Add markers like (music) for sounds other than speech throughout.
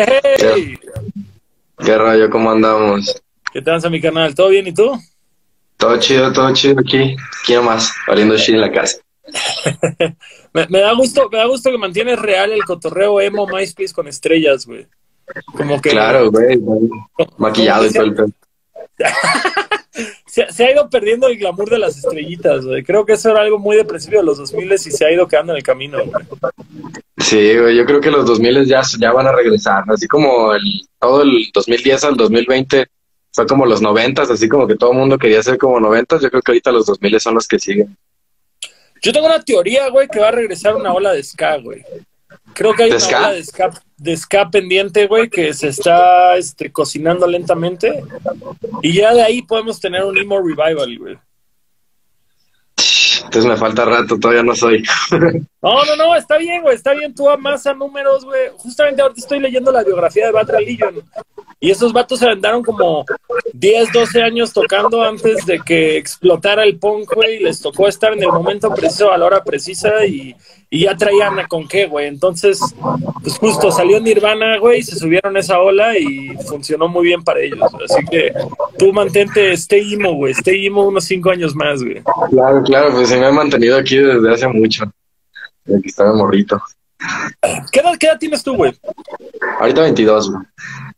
Hey, ¿Qué rollo? ¿Cómo andamos? ¿qué tal, mi canal? ¿Todo bien y tú? Todo chido, todo chido aquí. ¿Quién más? Valiendo shit en la casa. (laughs) Me, me da gusto, me da gusto que mantienes real el cotorreo emo MySpace con estrellas, güey. Como que Claro, güey. Maquillado y todo el pedo. (laughs) se, se ha ido perdiendo el glamour de las estrellitas, güey. Creo que eso era algo muy depresivo de los 2000 y se ha ido quedando en el camino, güey. Sí, güey. Yo creo que los 2000 ya, ya van a regresar. Así como el, todo el 2010 al 2020 fue como los 90, así como que todo el mundo quería ser como 90. Yo creo que ahorita los 2000 son los que siguen. Yo tengo una teoría, güey, que va a regresar una ola de ska, güey. Creo que hay ¿De una ska? ola de ska, de ska pendiente, güey, que se está este, cocinando lentamente. Y ya de ahí podemos tener un emo revival, güey. Entonces me falta rato, todavía no soy. (laughs) No, no, no, está bien, güey, está bien. Tú amas a números, güey. Justamente ahorita estoy leyendo la biografía de Bad Religion. Y esos vatos se aventaron como 10, 12 años tocando antes de que explotara el punk, güey. Les tocó estar en el momento preciso, a la hora precisa y, ya traían a con qué, güey. Entonces, pues justo salió Nirvana, güey, se subieron esa ola y funcionó muy bien para ellos. Así que tú mantente, stay emo, güey. Stay emo unos 5 años más, güey. Claro, claro, pues se me ha mantenido aquí desde hace mucho. Desde que estaba morrito. ¿Qué edad, qué edad tienes tú, güey? Ahorita 22, güey.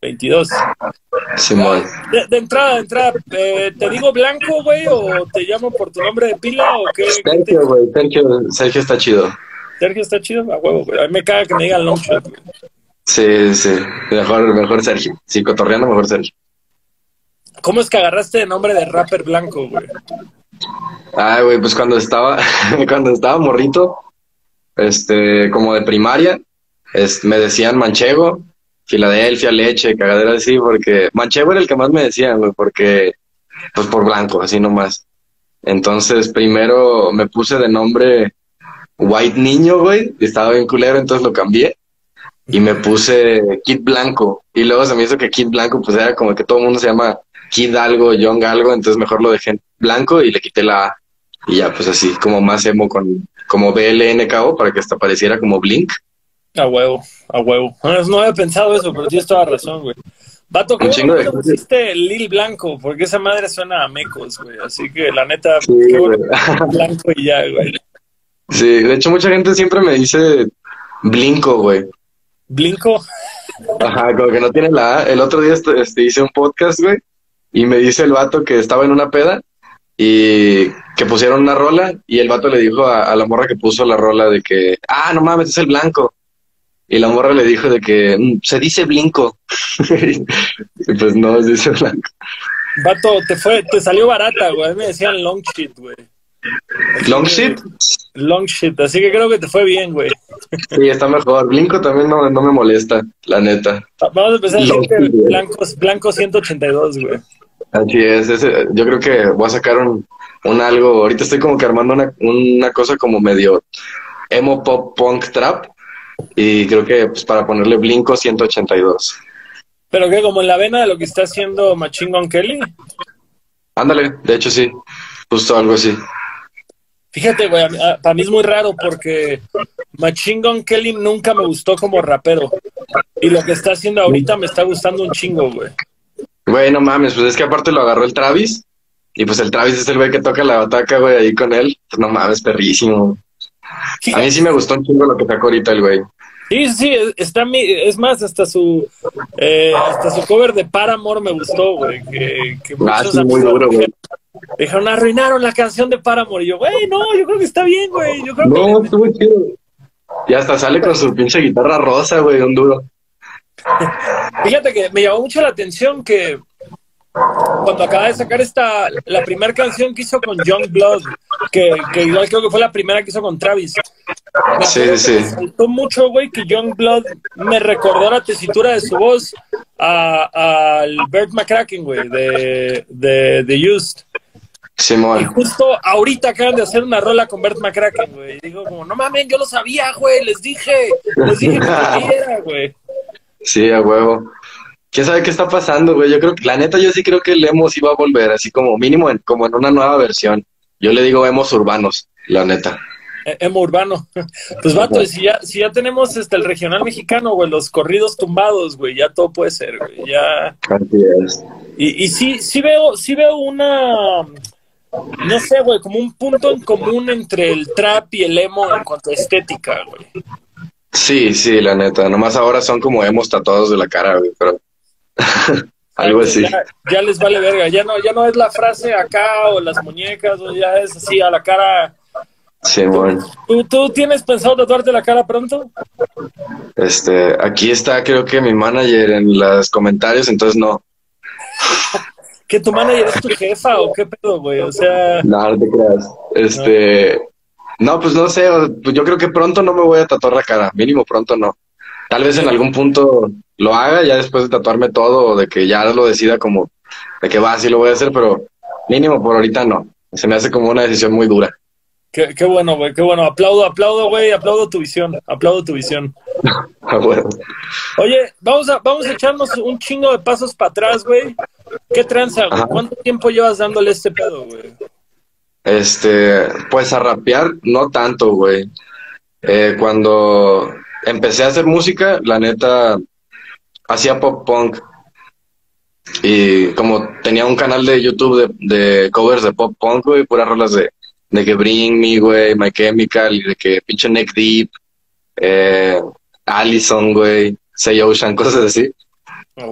22. Simón. De, de entrada, de entrada, eh, ¿te digo blanco, güey, o te llamo por tu nombre de pila o qué? Sergio, güey. Sergio, Sergio está chido. Sergio está chido, a huevo, güey. A mí me caga que me digan Longshot, güey. Sí, sí. Mejor, mejor Sergio. Sí, cotorreando mejor Sergio. ¿Cómo es que agarraste de nombre de rapper blanco, güey? Ay, güey, pues cuando estaba, (laughs) cuando estaba morrito, este, como de primaria, es- me decían manchego, Filadelfia, leche, cagadera así, porque manchego era el que más me decían, güey, porque, pues por blanco, así nomás. Entonces, primero me puse de nombre White Niño, güey, y estaba bien culero, entonces lo cambié. Y me puse Kid Blanco. Y luego se me hizo que Kid Blanco, pues era como que todo el mundo se llama Kid algo, Young algo, entonces mejor lo dejé blanco y le quité la A. Y ya, pues así, como más emo con, como BLNKO para que hasta pareciera como Blink. A huevo, a huevo. No, no había pensado eso, pero tienes toda razón, güey. Vato, ¿cómo de pusiste Lil Blanco? Porque esa madre suena a mecos, güey. Así que la neta, Sí, qué bueno, güey. blanco y ya, güey. Sí, de hecho mucha gente siempre me dice Blinko, güey. Blinco. Ajá, como que no tiene la A. El otro día este, este, hice un podcast, güey, y me dice el vato que estaba en una peda y que pusieron una rola y el vato le dijo a, a la morra que puso la rola de que, ah, no mames, es el blanco. Y la morra le dijo de que "Mm, se dice blinco. (laughs) y pues no, se dice blanco. Vato, te fue, te salió barata, güey. Me decían long shit, güey. Long que- shit, Long shit, así que creo que te fue bien, güey. (laughs) sí, está mejor. Blinco también no, no me molesta, la neta. Vamos a empezar Long que shit, güey. blancos, blanco 182, güey. Así es, ese- yo creo que voy a sacar un, un algo, ahorita estoy como que armando una, una cosa como medio emo pop punk trap y creo que pues para ponerle Blinko 182. Pero que como en la vena de lo que está haciendo Machine Gun Kelly. Ándale, de hecho sí, justo algo así. Fíjate, güey, para mí es muy raro porque Machine Gun Kelly nunca me gustó como rapero. Y lo que está haciendo ahorita me está gustando un chingo, güey. Güey, no mames, pues es que aparte lo agarró el Travis y pues el Travis es el güey que toca la bataca, güey, ahí con él. Pues no mames, perrísimo. A mí sí me gustó un chingo lo que sacó ahorita el güey. Sí, sí, sí, es- está mi, es más, hasta su eh, hasta su cover de Paramore me gustó, güey. Que, que Ah, muchos sí, muy duro, güey. Dijeron, arruinaron la canción de Paramore. Y yo, güey, no, yo creo que está bien, güey. Yo creo No, que estuvo chido. Y hasta sale con su pinche guitarra rosa, güey, un duro. (laughs) Fíjate que me llamó mucho la atención que cuando acaba de sacar esta, la primera canción que hizo con Young Blood, que, que igual creo que fue la primera que hizo con Travis. Me Sí, sí. Me saltó mucho, güey, que Young Blood me recordó la tesitura de su voz a- al Bert McCracken, güey, de, de, de Used. Y Simón. justo ahorita acaban de hacer una rola con Bert McCracken, güey. Y digo como, no mames, yo lo sabía, güey, les dije, les dije que (laughs) era, güey. Sí, a huevo. ¿Quién sabe qué está pasando, güey? Yo creo que, la neta, yo sí creo que el emo sí va a volver, así como mínimo, en, como en una nueva versión. Yo le digo emos urbanos, la neta. E- Emo urbano. (laughs) Pues vato, si ya, si ya tenemos este el regional mexicano, güey, los corridos tumbados, güey, ya todo puede ser, güey. Ya. Así es. Y, y sí, sí veo, sí veo una no sé, güey, como un punto en común entre el trap y el emo en cuanto a estética, güey. Sí, sí, la neta. Nomás ahora son como hemos tatuados de la cara, güey, pero (laughs) algo así. Ya, ya les vale verga, ya no, ya no es la frase acá o las muñecas, o ya es así a la cara. Sí, bueno. ¿Tú, ¿Tú tienes pensado tatuarte la cara pronto? Este, aquí está creo que mi manager en los comentarios, entonces no. (laughs) ¿Que tu manager es tu jefa o qué pedo, güey? O sea, No, no te creas. Este, no, pues no sé, pues yo creo que pronto no me voy a tatuar la cara, mínimo pronto no. Tal vez en algún punto lo haga, ya después de tatuarme todo, o de que ya lo decida como, de que va, sí lo voy a hacer, pero mínimo por ahorita no. Se me hace como una decisión muy dura. qué, qué bueno, güey, qué bueno. Aplaudo, aplaudo, güey, aplaudo tu visión, aplaudo tu visión. (laughs) Ah, bueno. Oye, vamos a, vamos a echarnos un chingo de pasos para atrás, güey. ¿Qué tranza, güey? ¿Cuánto tiempo llevas dándole este pedo, güey? Este, pues a rapear, no tanto, güey. Eh, cuando empecé a hacer música, la neta, hacía pop punk. Y como tenía un canal de YouTube de, de covers de pop punk, güey, puras rolas de, de que Bring Me, güey, My Chemical, y de que pinche Neck Deep, eh, Allison, güey, Say Ocean, (laughs) cosas así. Ah.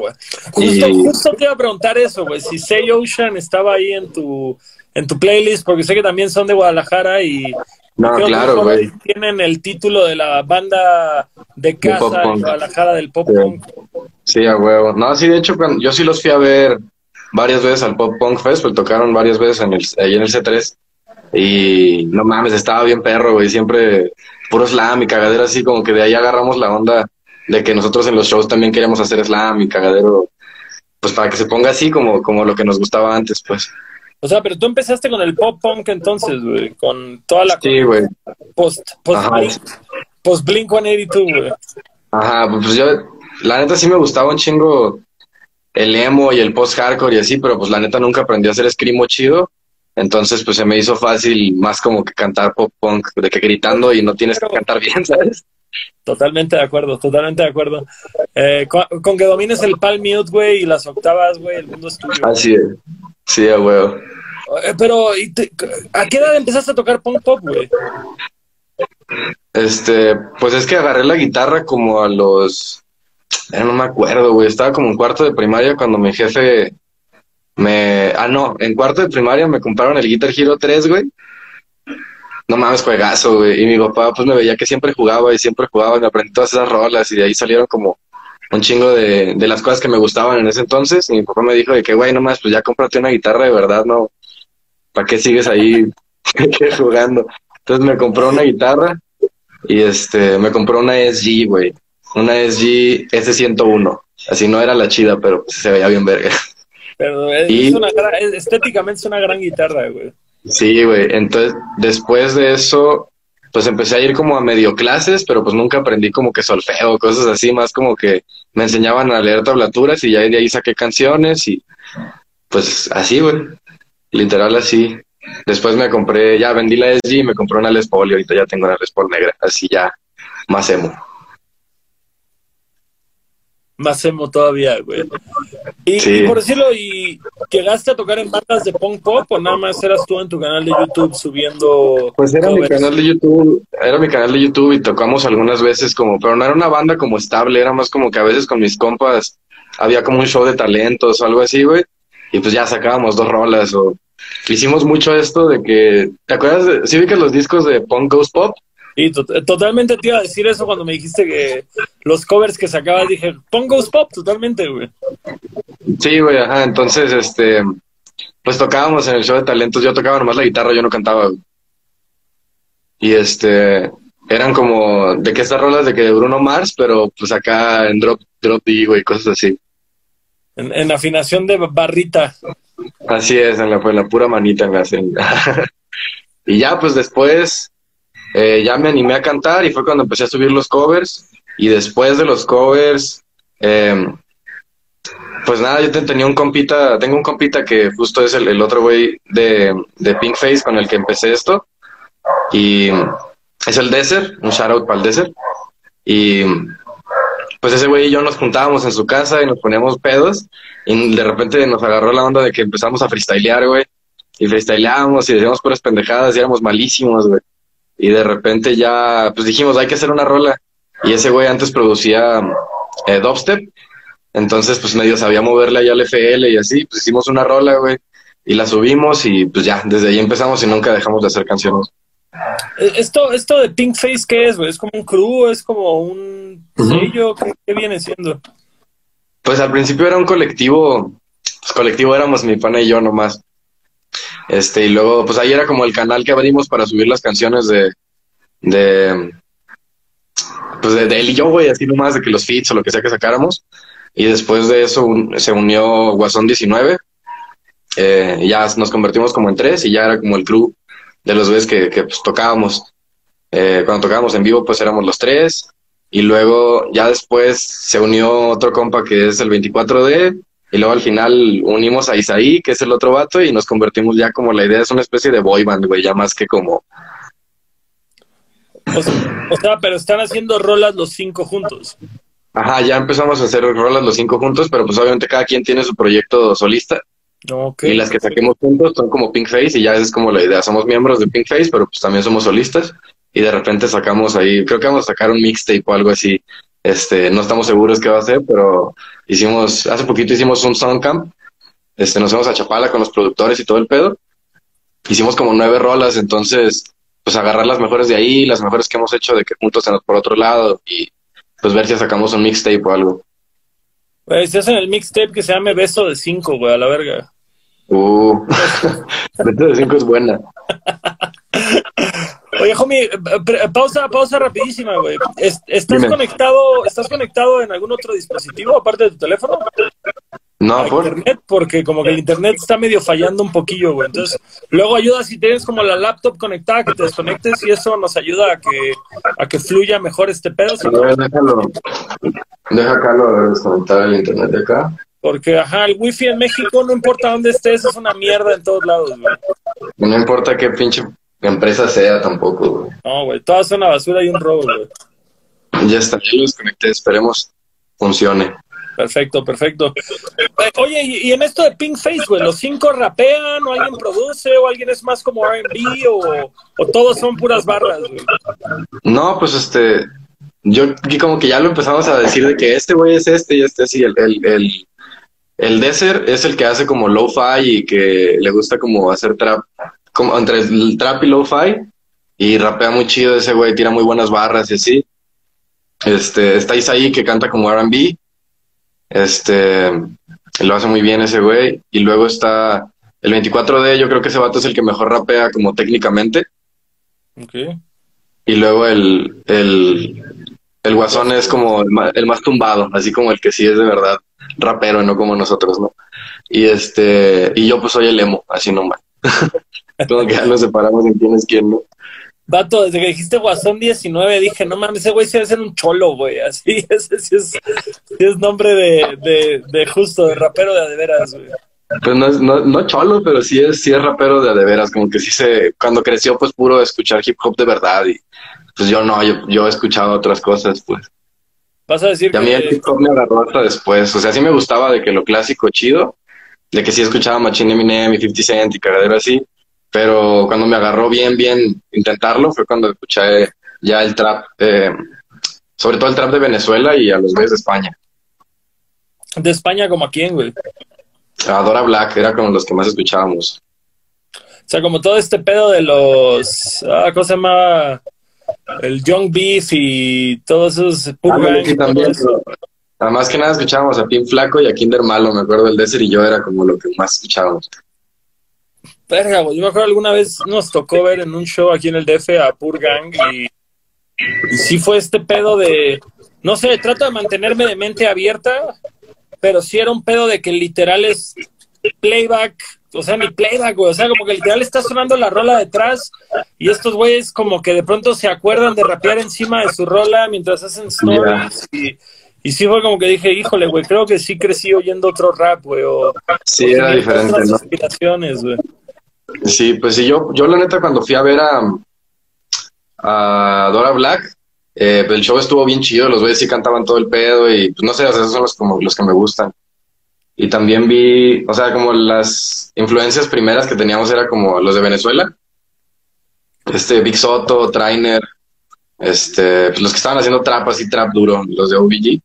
Justo, Y- justo te iba a preguntar eso, güey. Si Say Ocean estaba ahí en tu, en tu playlist, porque sé que también son de Guadalajara y No, creo que claro, güey. tienen el título de la banda de casa de. Guadalajara del pop Sí. punk. Sí, a huevo. No, sí, de hecho, cuando, yo sí los fui a ver varias veces al Pop Punk Fest, pues tocaron varias veces en el, ahí en el C3. Y no mames, estaba bien perro, güey. Siempre puro slam y cagadero así, como que de ahí agarramos la onda de que nosotros en los shows también queríamos hacer slam y cagadero, pues para que se ponga así como, como lo que nos gustaba antes, pues. O sea, pero tú empezaste con el pop punk entonces, güey, con toda la Sí, güey. post, post, Ajá. post Blink 182, güey. Ajá, pues yo, la neta sí me gustaba un chingo el emo y el post-hardcore y así, pero pues la neta nunca aprendí a hacer screamo chido. Entonces, pues se me hizo fácil más como que cantar pop punk, de que gritando y no tienes que cantar bien, ¿sabes? Totalmente de acuerdo, totalmente de acuerdo. Eh, con, con que domines el palm mute, güey, y las octavas, güey, el mundo es tuyo. Así es. Sí, a huevo. Eh, pero, ¿y te- ¿a qué edad empezaste a tocar punk pop, güey? Este, pues es que agarré la guitarra como a los, no me acuerdo, güey, estaba como en cuarto de primaria cuando mi jefe me, ah, no, en cuarto de primaria me compraron el Guitar Hero 3, güey. No mames, juegazo, güey. Y mi papá pues me veía que siempre jugaba y siempre jugaba y me aprendí todas esas rolas y de ahí salieron como un chingo de, de las cosas que me gustaban en ese entonces. Y mi papá me dijo de que, güey, no más, pues ya cómprate una guitarra de verdad, ¿no? ¿Para qué sigues ahí (laughs) jugando? Entonces me compró una guitarra y este, me compró una SG, güey. Una SG S101. Así no era la chida, pero pues, se veía bien verga. Pero es, Y- es una gran- es- estéticamente es una gran guitarra, güey. Sí, güey. Entonces, después de eso, pues empecé a ir como a medio clases, pero pues nunca aprendí como que solfeo, cosas así, más como que me enseñaban a leer tablaturas y ya de ahí saqué canciones y pues así, güey. Literal así. Después me compré, ya vendí la SG y me compré una Les Paul y ahorita ya tengo una Les Paul negra, así ya más emo. Más emo todavía, güey. Y, Sí. y por decirlo, ¿y llegaste a tocar en bandas de punk pop o nada más eras tú en tu canal de YouTube subiendo Pues era mi canal de YouTube, era mi canal de YouTube y tocamos algunas veces como, pero no era una banda como estable, era más como que a veces con mis compas había como un show de talentos o algo así, güey, y pues ya sacábamos dos rolas o hicimos mucho esto de que, ¿te acuerdas? De, ¿Sí vi que los discos de Punk Goes Pop? Y to- totalmente te iba a decir eso cuando me dijiste que los covers que sacabas, dije, punk pop, totalmente, güey. Sí, güey, ajá, entonces, este, pues tocábamos en el show de talentos, yo tocaba nomás la guitarra, yo no cantaba, güey. Y este, eran como, de que estas rolas de que de Bruno Mars, pero pues acá en Drop, Drop D, güey, cosas así. En, en afinación de barrita. Así es, en la, en la pura manita me hacen. (laughs) y ya, pues después, eh, ya me animé a cantar y fue cuando empecé a subir los covers. Y después de los covers, eh, pues nada, yo te- tenía un compita, tengo un compita que justo es el, otro güey de, de Pink Face con el que empecé esto. Y es el Desert, un shoutout para el Desert. Y pues ese güey y yo nos juntábamos en su casa y nos poníamos pedos y de repente nos agarró la onda de que empezamos a freestylear, güey. Y freestyleábamos y decíamos puras pendejadas y éramos malísimos, güey. Y de repente ya, pues dijimos, hay que hacer una rola. Y ese güey antes producía eh, dubstep. Entonces, pues medio sabía moverle ahí al FL y así. Pues hicimos una rola, güey. Y la subimos y pues ya, desde ahí empezamos y nunca dejamos de hacer canciones. Eh, esto, esto de Pink Face, ¿qué es, güey? ¿Es como un crew? ¿Es como un sello? ¿Qué, viene siendo? Pues al principio era un colectivo, pues colectivo éramos mi pana y yo nomás. Este, y luego, pues ahí era como el canal que abrimos para subir las canciones de, de, pues de, él y yo, güey, así nomás, de que los feats o lo que sea que sacáramos. Y después de eso se unió Guasón 19. Eh, ya nos convertimos como en tres y ya era como el club de los güeyes que, que pues, tocábamos. Eh, cuando tocábamos en vivo, pues éramos los tres. Y luego ya después se unió otro compa que es el 24D. Y luego al final unimos a Isaí, que es el otro vato, y nos convertimos ya como la idea es una especie de boy band, güey, ya más que como. O sea, pero están haciendo rolas los cinco juntos. Ajá, ya empezamos a hacer rolas los cinco juntos, pero pues obviamente cada quien tiene su proyecto solista. Y las que saquemos juntos son como Pink Face y ya es como la idea. Somos miembros de Pink Face, pero pues también somos solistas. Y de repente sacamos ahí, creo que vamos a sacar un mixtape o algo así. Este, no estamos seguros qué va a ser, pero hicimos, hace poquito hicimos un soundcamp. Este, nos fuimos a Chapala con los productores y todo el pedo. Hicimos como nueve rolas, entonces, pues agarrar las mejores de ahí, las mejores que hemos hecho de que juntos por otro lado y pues ver si sacamos un mixtape o algo. Güey, se hacen el mixtape que se llame Beso de Cinco, güey, a la verga. Uh, (laughs) Beso de Cinco es buena. Oye, homie, pausa, pausa rapidísima, güey. ¿Estás conectado, estás conectado en algún otro dispositivo aparte de tu teléfono? No, por internet, porque como que el internet está medio fallando un poquillo, güey. Entonces, luego ayuda si tienes como la laptop conectada, que te desconectes y eso nos ayuda a que, a que fluya mejor este pedo. déjalo, deja acá lo desconectar el internet de acá. Porque, ajá, el wifi en México, no importa dónde estés, es una mierda en todos lados, güey. No importa qué pinche empresa sea tampoco, güey. No, güey, todas son una basura y un robo, güey. Ya está, ya lo desconecté, esperemos funcione. Perfecto, perfecto. Oye, y, en esto de Pink Face, güey, ¿los cinco rapean o alguien produce o alguien es más como R&B o, o, todos son puras barras, güey? No, pues este, yo como que ya lo empezamos a decir de que este güey es este y este así, el, el, el, el Desert es el que hace como lo-fi y que le gusta como hacer trap, como entre el trap y lo-fi y rapea muy chido ese güey, tira muy buenas barras y así. Este, está Isaí que canta como R&B este, lo hace muy bien ese güey. Y luego está el 24D, yo creo que ese vato es el que mejor rapea como técnicamente. Y luego el, el, el guasón es como el más, tumbado, así como el que sí es de verdad rapero, no como nosotros, ¿no? Y este, y yo pues soy el emo, así nomás. (laughs) como que ya nos separamos en quién es quién, ¿no? Vato, desde que dijiste Guasón 19, dije, no mames, ese güey se debe ser un cholo, güey. (laughs) Así, ese sí es, es nombre de, de, justo, de rapero de adeveras, güey. Pues no, es, no, no cholo, pero sí es, sí es rapero de adeveras, como que sí se, cuando creció, pues puro escuchar hip hop de verdad y pues yo no, yo, yo he escuchado otras cosas, pues. Vas a decir que... A mí el hip hop me agarró hasta después, o sea, sí me gustaba de que lo clásico chido, de que sí escuchaba Machine Eminem y 50 Cent y cagadero así, pero cuando me agarró bien, bien intentarlo fue cuando escuché ya el trap, eh, sobre todo el trap de Venezuela y a los güeyes de España. ¿De España como a quién, güey? A Dora Black, era como los que más escuchábamos. O sea, como todo este pedo de los. Ah, ¿Cómo se llama? El Young Beef y todos esos. Además que nada escuchábamos a Pin Flaco y a Kinder Malo, me acuerdo, el Desert y yo era como lo que más escuchábamos. Verga, Yo me acuerdo alguna vez nos tocó ver en un show aquí en el DF a Pur Gang y, y sí fue este pedo de. No sé, trato de mantenerme de mente abierta, pero sí era un pedo de que literal es playback, o sea, ni playback, güey. O sea, como que literal está sonando la rola detrás y estos güeyes como que de pronto se acuerdan de rapear encima de su rola mientras hacen stories y, y sí fue como que dije, híjole, güey, creo que sí crecí oyendo otro rap, güey. O, sí, era diferente, ¿no? Inspiraciones, güey. Sí, pues sí, yo, yo la neta cuando fui a ver a, Dora Black. Eh, el show estuvo bien chido, los güeyes sí cantaban todo el pedo y pues no sé, o sea, esos son los, como, los que me gustan. Y también vi, o sea, como las influencias primeras que teníamos era como los de Venezuela. Este, Big Soto, Trainer, este, pues los que estaban haciendo trap así, trap duro, los de OBG.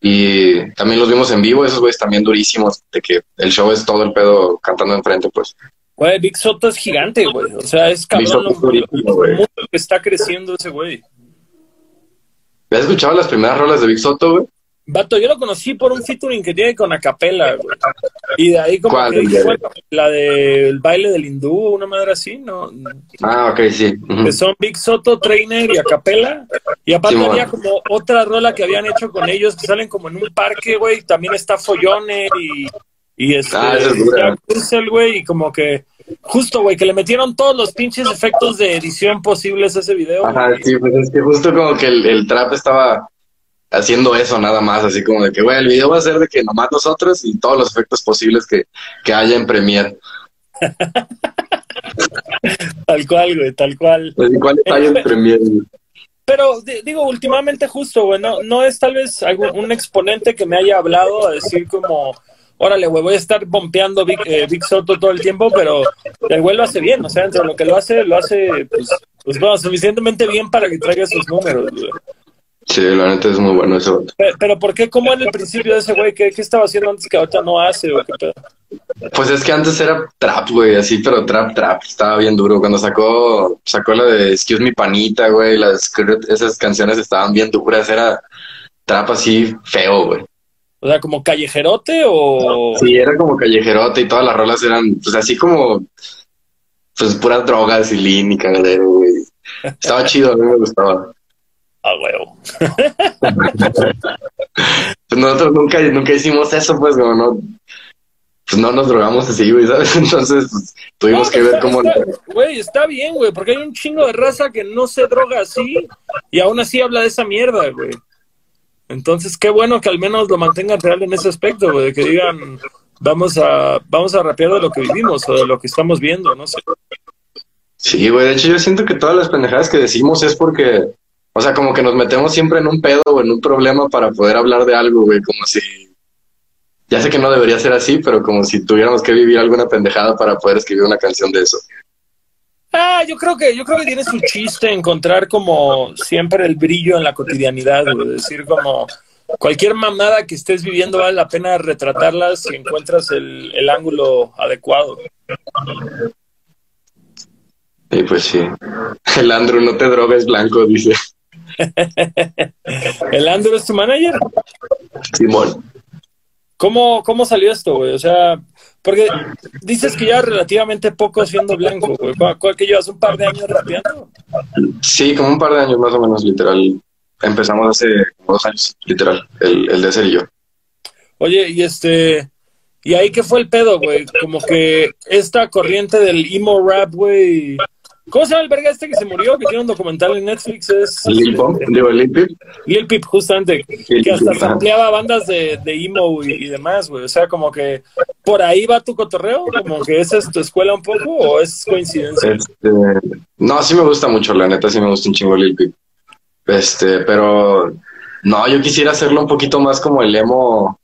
Y también los vimos en vivo, esos güeyes también durísimos, de que el show es todo el pedo cantando enfrente, pues. Güey, Big Soto es gigante, güey. O sea, es cabrón que está creciendo ese güey. ¿Has escuchado las primeras rolas de Big Soto, güey? Vato, yo lo conocí por un featuring que tiene con Acapella, güey. Y de ahí como que fue la del baile del hindú, una madre así, ¿no? Ah, ok, sí. Que son Big Soto, Trainer y Acapella. Y aparte había como otra rola que habían hecho con ellos que salen como en un parque, güey. También está Folloner y, y este, ah, es güey, y como que justo, güey, que le metieron todos los pinches efectos de edición posibles a ese video. Ajá, sí, pues es que justo como que el, el trap estaba haciendo eso nada más, así como de que, güey, el video va a ser de que nomás nosotros y todos los efectos posibles que, que haya en Premiere. (laughs) tal cual, güey, tal cual. Pues en Premiere. Pero digo, últimamente justo, güey, no, es tal vez algún, un exponente que me haya hablado a decir como, órale, güey, voy a estar bompeando Big, eh, Big, Soto todo el tiempo, pero el güey lo hace bien, o sea, entre lo que lo hace, lo hace, pues, pues bueno, suficientemente bien para que traiga sus números, güey. Sí, la neta es muy bueno eso. Pero, ¿por qué? ¿Cómo en el principio de ese güey? ¿Qué, estaba haciendo antes que ahorita no hace? Pues es que antes era trap, güey, así, pero trap, trap. Estaba bien duro. Cuando sacó sacó la de Excuse Me Panita, güey, las, esas canciones estaban bien duras. Era trap así feo, güey. O sea, como callejerote o... Sí, era como callejerote y todas las rolas eran, pues así como, pues puras drogas y lean y cagadero, güey. Estaba (laughs) chido, a mí me gustaba. A huevo. (laughs) pues nosotros nunca, nunca hicimos eso, pues, como no, pues no nos drogamos así, güey, ¿sabes? (laughs) Entonces, pues, tuvimos que ver cómo... Güey, está bien, güey, porque hay un chingo de raza que no se droga así y aún así habla de esa mierda, güey. Entonces, qué bueno que al menos lo mantengan real en ese aspecto, güey, que digan, vamos a, vamos a rapear de lo que vivimos o de lo que estamos viendo, no sé. Sí, güey, de hecho yo siento que todas las pendejadas que decimos es porque o sea, como que nos metemos siempre en un pedo o en un problema para poder hablar de algo, güey, como si... Ya sé que no debería ser así, pero como si tuviéramos que vivir alguna pendejada para poder escribir una canción de eso. Ah, yo creo que, yo creo que tiene su chiste encontrar como siempre el brillo en la cotidianidad, güey. decir como cualquier mamada que estés viviendo vale la pena retratarla si encuentras el, el ángulo adecuado. Y pues sí. El Andrew no te drogues blanco, dice. (laughs) ¿El Andrew es tu manager? Simón. ¿Cómo, cómo salió esto, güey? O sea, porque dices que ya relativamente poco siendo blanco, güey. ¿Cuál que llevas un par de años rapeando? Sí, como un par de años más o menos, literal. Empezamos hace dos años, literal, el, el de ser y yo. Oye, y este, ¿y ahí qué fue el pedo, güey? Como que esta corriente del emo rap, güey, ¿Cómo se llama el verga este que se murió? Que tiene un documental en Netflix. Es. Lil Pump, digo, Lil Pip. Lil Pip, justamente. que hasta ampliaba bandas de, de emo y, demás, güey. O sea, como que por ahí va tu cotorreo. Como que esa es tu escuela un poco o es coincidencia. Este, no, sí me gusta mucho, la neta, sí me gusta un chingo Lil Pip. Este, pero. No, yo quisiera hacerlo un poquito más como el emo.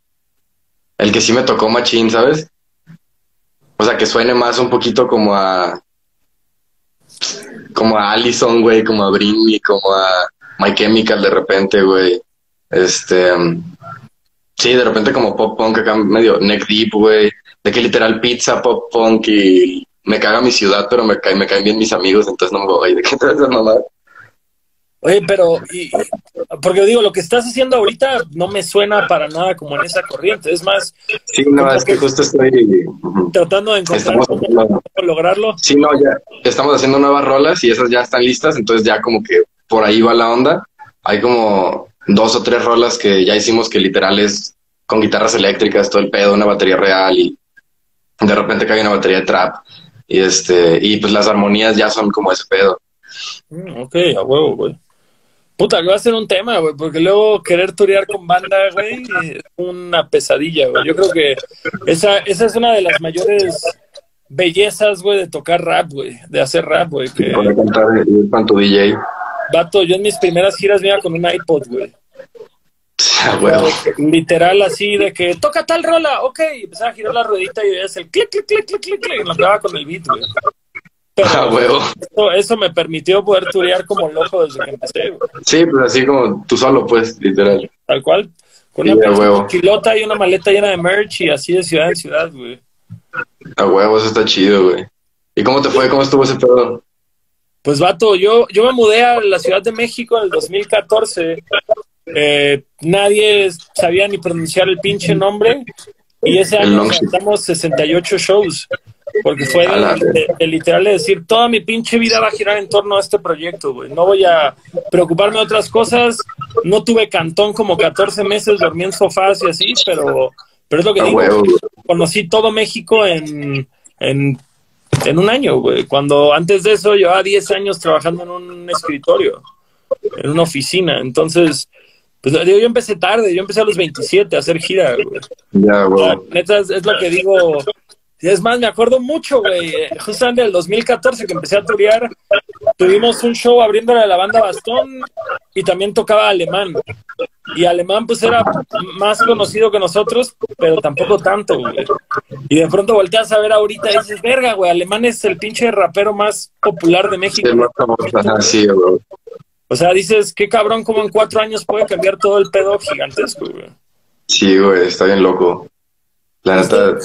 El que sí me tocó machín, ¿sabes? O sea, que suene más un poquito como a como a Allison, güey, como a Britney, como a My Chemical de repente, güey. Este, sí, de repente como pop punk acá medio neck deep, güey. De que literal pizza, pop punk y me caga mi ciudad, pero me, caen, me caen bien mis amigos, entonces no me voy. (laughs) ¿De qué te vas a mamar? Oye, pero, porque digo, lo que estás haciendo ahorita no me suena para nada como en esa corriente. Es más. Sí, no, es que, justo estoy. Tratando de encontrar cómo, lograrlo. Sí, no, ya estamos haciendo nuevas rolas y esas ya están listas, entonces ya como que por ahí va la onda. Hay como dos o tres rolas que ya hicimos que literal es con guitarras eléctricas, todo el pedo, una batería real y de repente cae una batería de trap. Y este, y pues las armonías ya son como ese pedo. Mm, ok, a huevo, güey. Puta, que va a ser un tema, güey, porque luego querer turear con banda, güey, es una pesadilla, güey. Yo creo que esa, esa es una de las mayores bellezas, güey, de tocar rap, güey, de hacer rap, güey. Que... Poder cantar ir con tu DJ. Vato, yo en mis primeras giras me iba con un iPod, güey. Ah. Literal así de que toca tal rola, ok, y empezaba a girar la ruedita y veías el clic, clic, clic, clic, clic, clic, y lo pegaba con el beat, güey. Pero Ah, huevo. eso, eso me permitió poder turear como loco desde que empecé, güey. Sí, pues así como tú solo, pues, literal. Tal cual. Con una a pinche huevo. mochilota y una maleta llena de merch y así de ciudad en ciudad, güey. A huevo, eso está chido, güey. ¿Y cómo te fue? ¿Cómo estuvo ese pedo? Pues vato, yo, yo me mudé a la Ciudad de México en el 2014. Eh, nadie sabía ni pronunciar el pinche nombre. Y ese año cantamos 68 shows. Porque fue de, de- de literal de decir, toda mi pinche vida va a girar en torno a este proyecto, güey. No voy a preocuparme de otras cosas. No tuve cantón como 14 meses, dormí en sofás y así, pero, pero es lo que digo. güey. Conocí todo México en, en, en un año, güey. Cuando antes de eso llevaba 10 años trabajando en un escritorio, en una oficina. Entonces, pues digo, yo empecé tarde, yo empecé a los 27 a hacer gira, güey. Ya, La huevo. neta es, es lo que digo. Es más, me acuerdo mucho, güey. eh, Justamente en el 2014 que empecé a turear, tuvimos un show abriéndole a la banda Bastón y también tocaba Alemán. Y Alemán, pues era más conocido que nosotros, pero tampoco tanto, güey. Y de pronto volteas a ver ahorita y dices, verga, güey, Alemán es el pinche rapero más popular de Sí, México. es más famoso. Sí, güey. O sea, dices, qué cabrón, como en cuatro años puede cambiar todo el pedo gigantesco, güey. Sí, güey, está bien loco. La neta.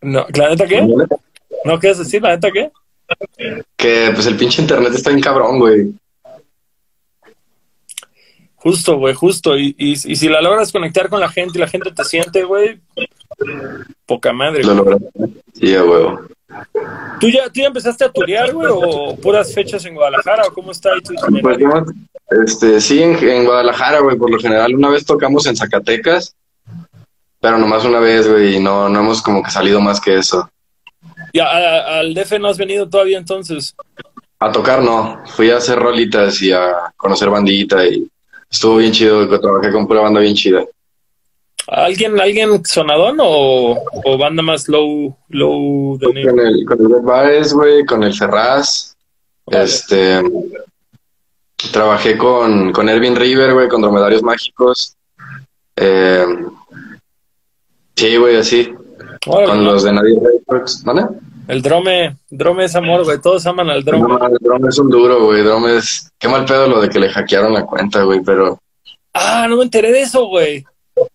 No, ¿la neta qué? ¿No quieres decir la neta qué? Que pues el pinche internet está bien cabrón, güey. Justo, güey, justo. Y, y, y si la logras conectar con la gente y la gente te siente, güey, poca madre. Lo güey. lograste. Sí, huevo. ¿Tú ya, ¿Tú ya empezaste a turear, güey, o puras fechas en Guadalajara? ¿O cómo está ahí tu Pues este, sí, en, en Guadalajara, güey, por lo general una vez tocamos en Zacatecas, pero nomás una vez, güey, y no, no hemos como que salido más que eso. ¿Y a- a- al DF no has venido todavía entonces? A tocar no, fui a hacer rolitas y a conocer bandita y estuvo bien chido, trabajé con pura banda bien chida. ¿Alguien, alguien sonadón o, o banda más low, low de Con el, con el Baez, güey, con el Ferraz, este, trabajé con, con Ervin River, güey, con Dromedarios Mágicos, eh, sí, güey, así, con ¿no? los de Nadie Records, ¿vale? El drome, drome es amor, güey. Todos aman al No, drome. mames, Drome es un duro, güey. Drome es. Qué mal pedo lo de que le hackearon la cuenta, güey. Pero Ah, no me enteré de eso, güey.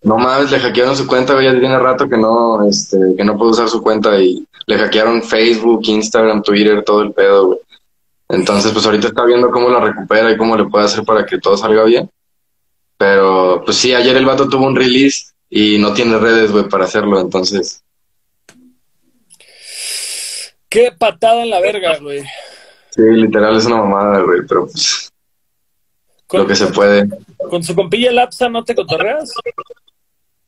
no mames, le hackearon su cuenta, güey. Ya tiene rato que no, este, que no puede usar su cuenta y le hackearon Facebook, Instagram, Twitter, todo el pedo, güey. Entonces, pues ahorita está viendo cómo la recupera y cómo le puede hacer para que todo salga bien. Pero, pues sí, ayer el vato tuvo un release y no tiene redes, güey, para hacerlo. Entonces, Qué patada en la verga, güey. sí, literal es una mamada, güey. Pero, pues, lo que se puede. con su compilla Lapsa no te cotorreas.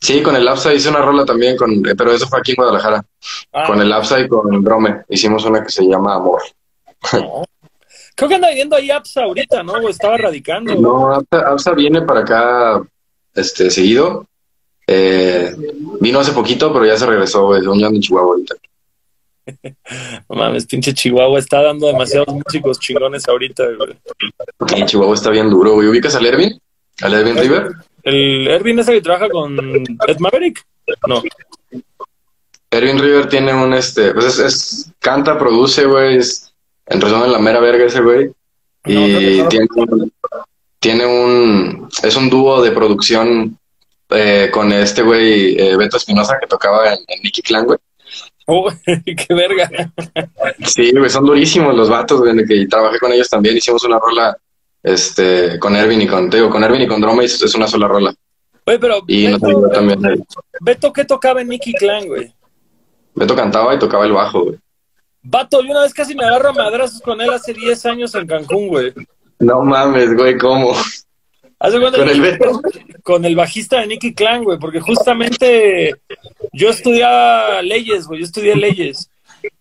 Sí, con el Lapsa hice una rola también, con, pero eso fue aquí en Guadalajara. Ah, Con el Lapsa y con el Drome. Hicimos una que se llama Amor. no. Creo que anda viviendo ahí Apsa ahorita, ¿no? O estaba radicando. No, Apsa, Apsa viene para acá este, seguido. Eh, vino hace poquito, pero ya se regresó, güey. Un en Chihuahua ahorita. (laughs) No mames, pinche Chihuahua está dando demasiados músicos chingones ahorita, güey. Chihuahua está bien duro, güey. ¿Ubicas al Ervin? ¿Al Ervin River? ¿El Ervin ese que trabaja con Ed Maverick? No. Ervin River tiene un, este, pues es, es- canta, produce, güey. Es, en resumen, la mera verga ese güey. Y No, no, no. tiene, un, tiene un, es un dúo de producción eh, con este güey, eh, Beto Espinosa, que tocaba en, en Nicky Clan, güey. Oh, (laughs) qué verga. Sí, güey, son durísimos los vatos, güey, que trabajé con ellos también. Hicimos una rola, este, con Ervin y con, te digo, con Ervin y con Droma es, es una sola rola. Oye, pero Y también. Beto, ¿qué tocaba en Nicky Clan, güey? Beto cantaba y tocaba el bajo, güey. Vato, yo una vez casi me agarro a madrazos con él hace 10 años en Cancún, güey. No mames, güey, ¿cómo? ¿Hace cuánto ¿Con el Beto? Con el bajista de Nicky Clan, güey, porque justamente yo estudiaba leyes, güey, yo estudié leyes.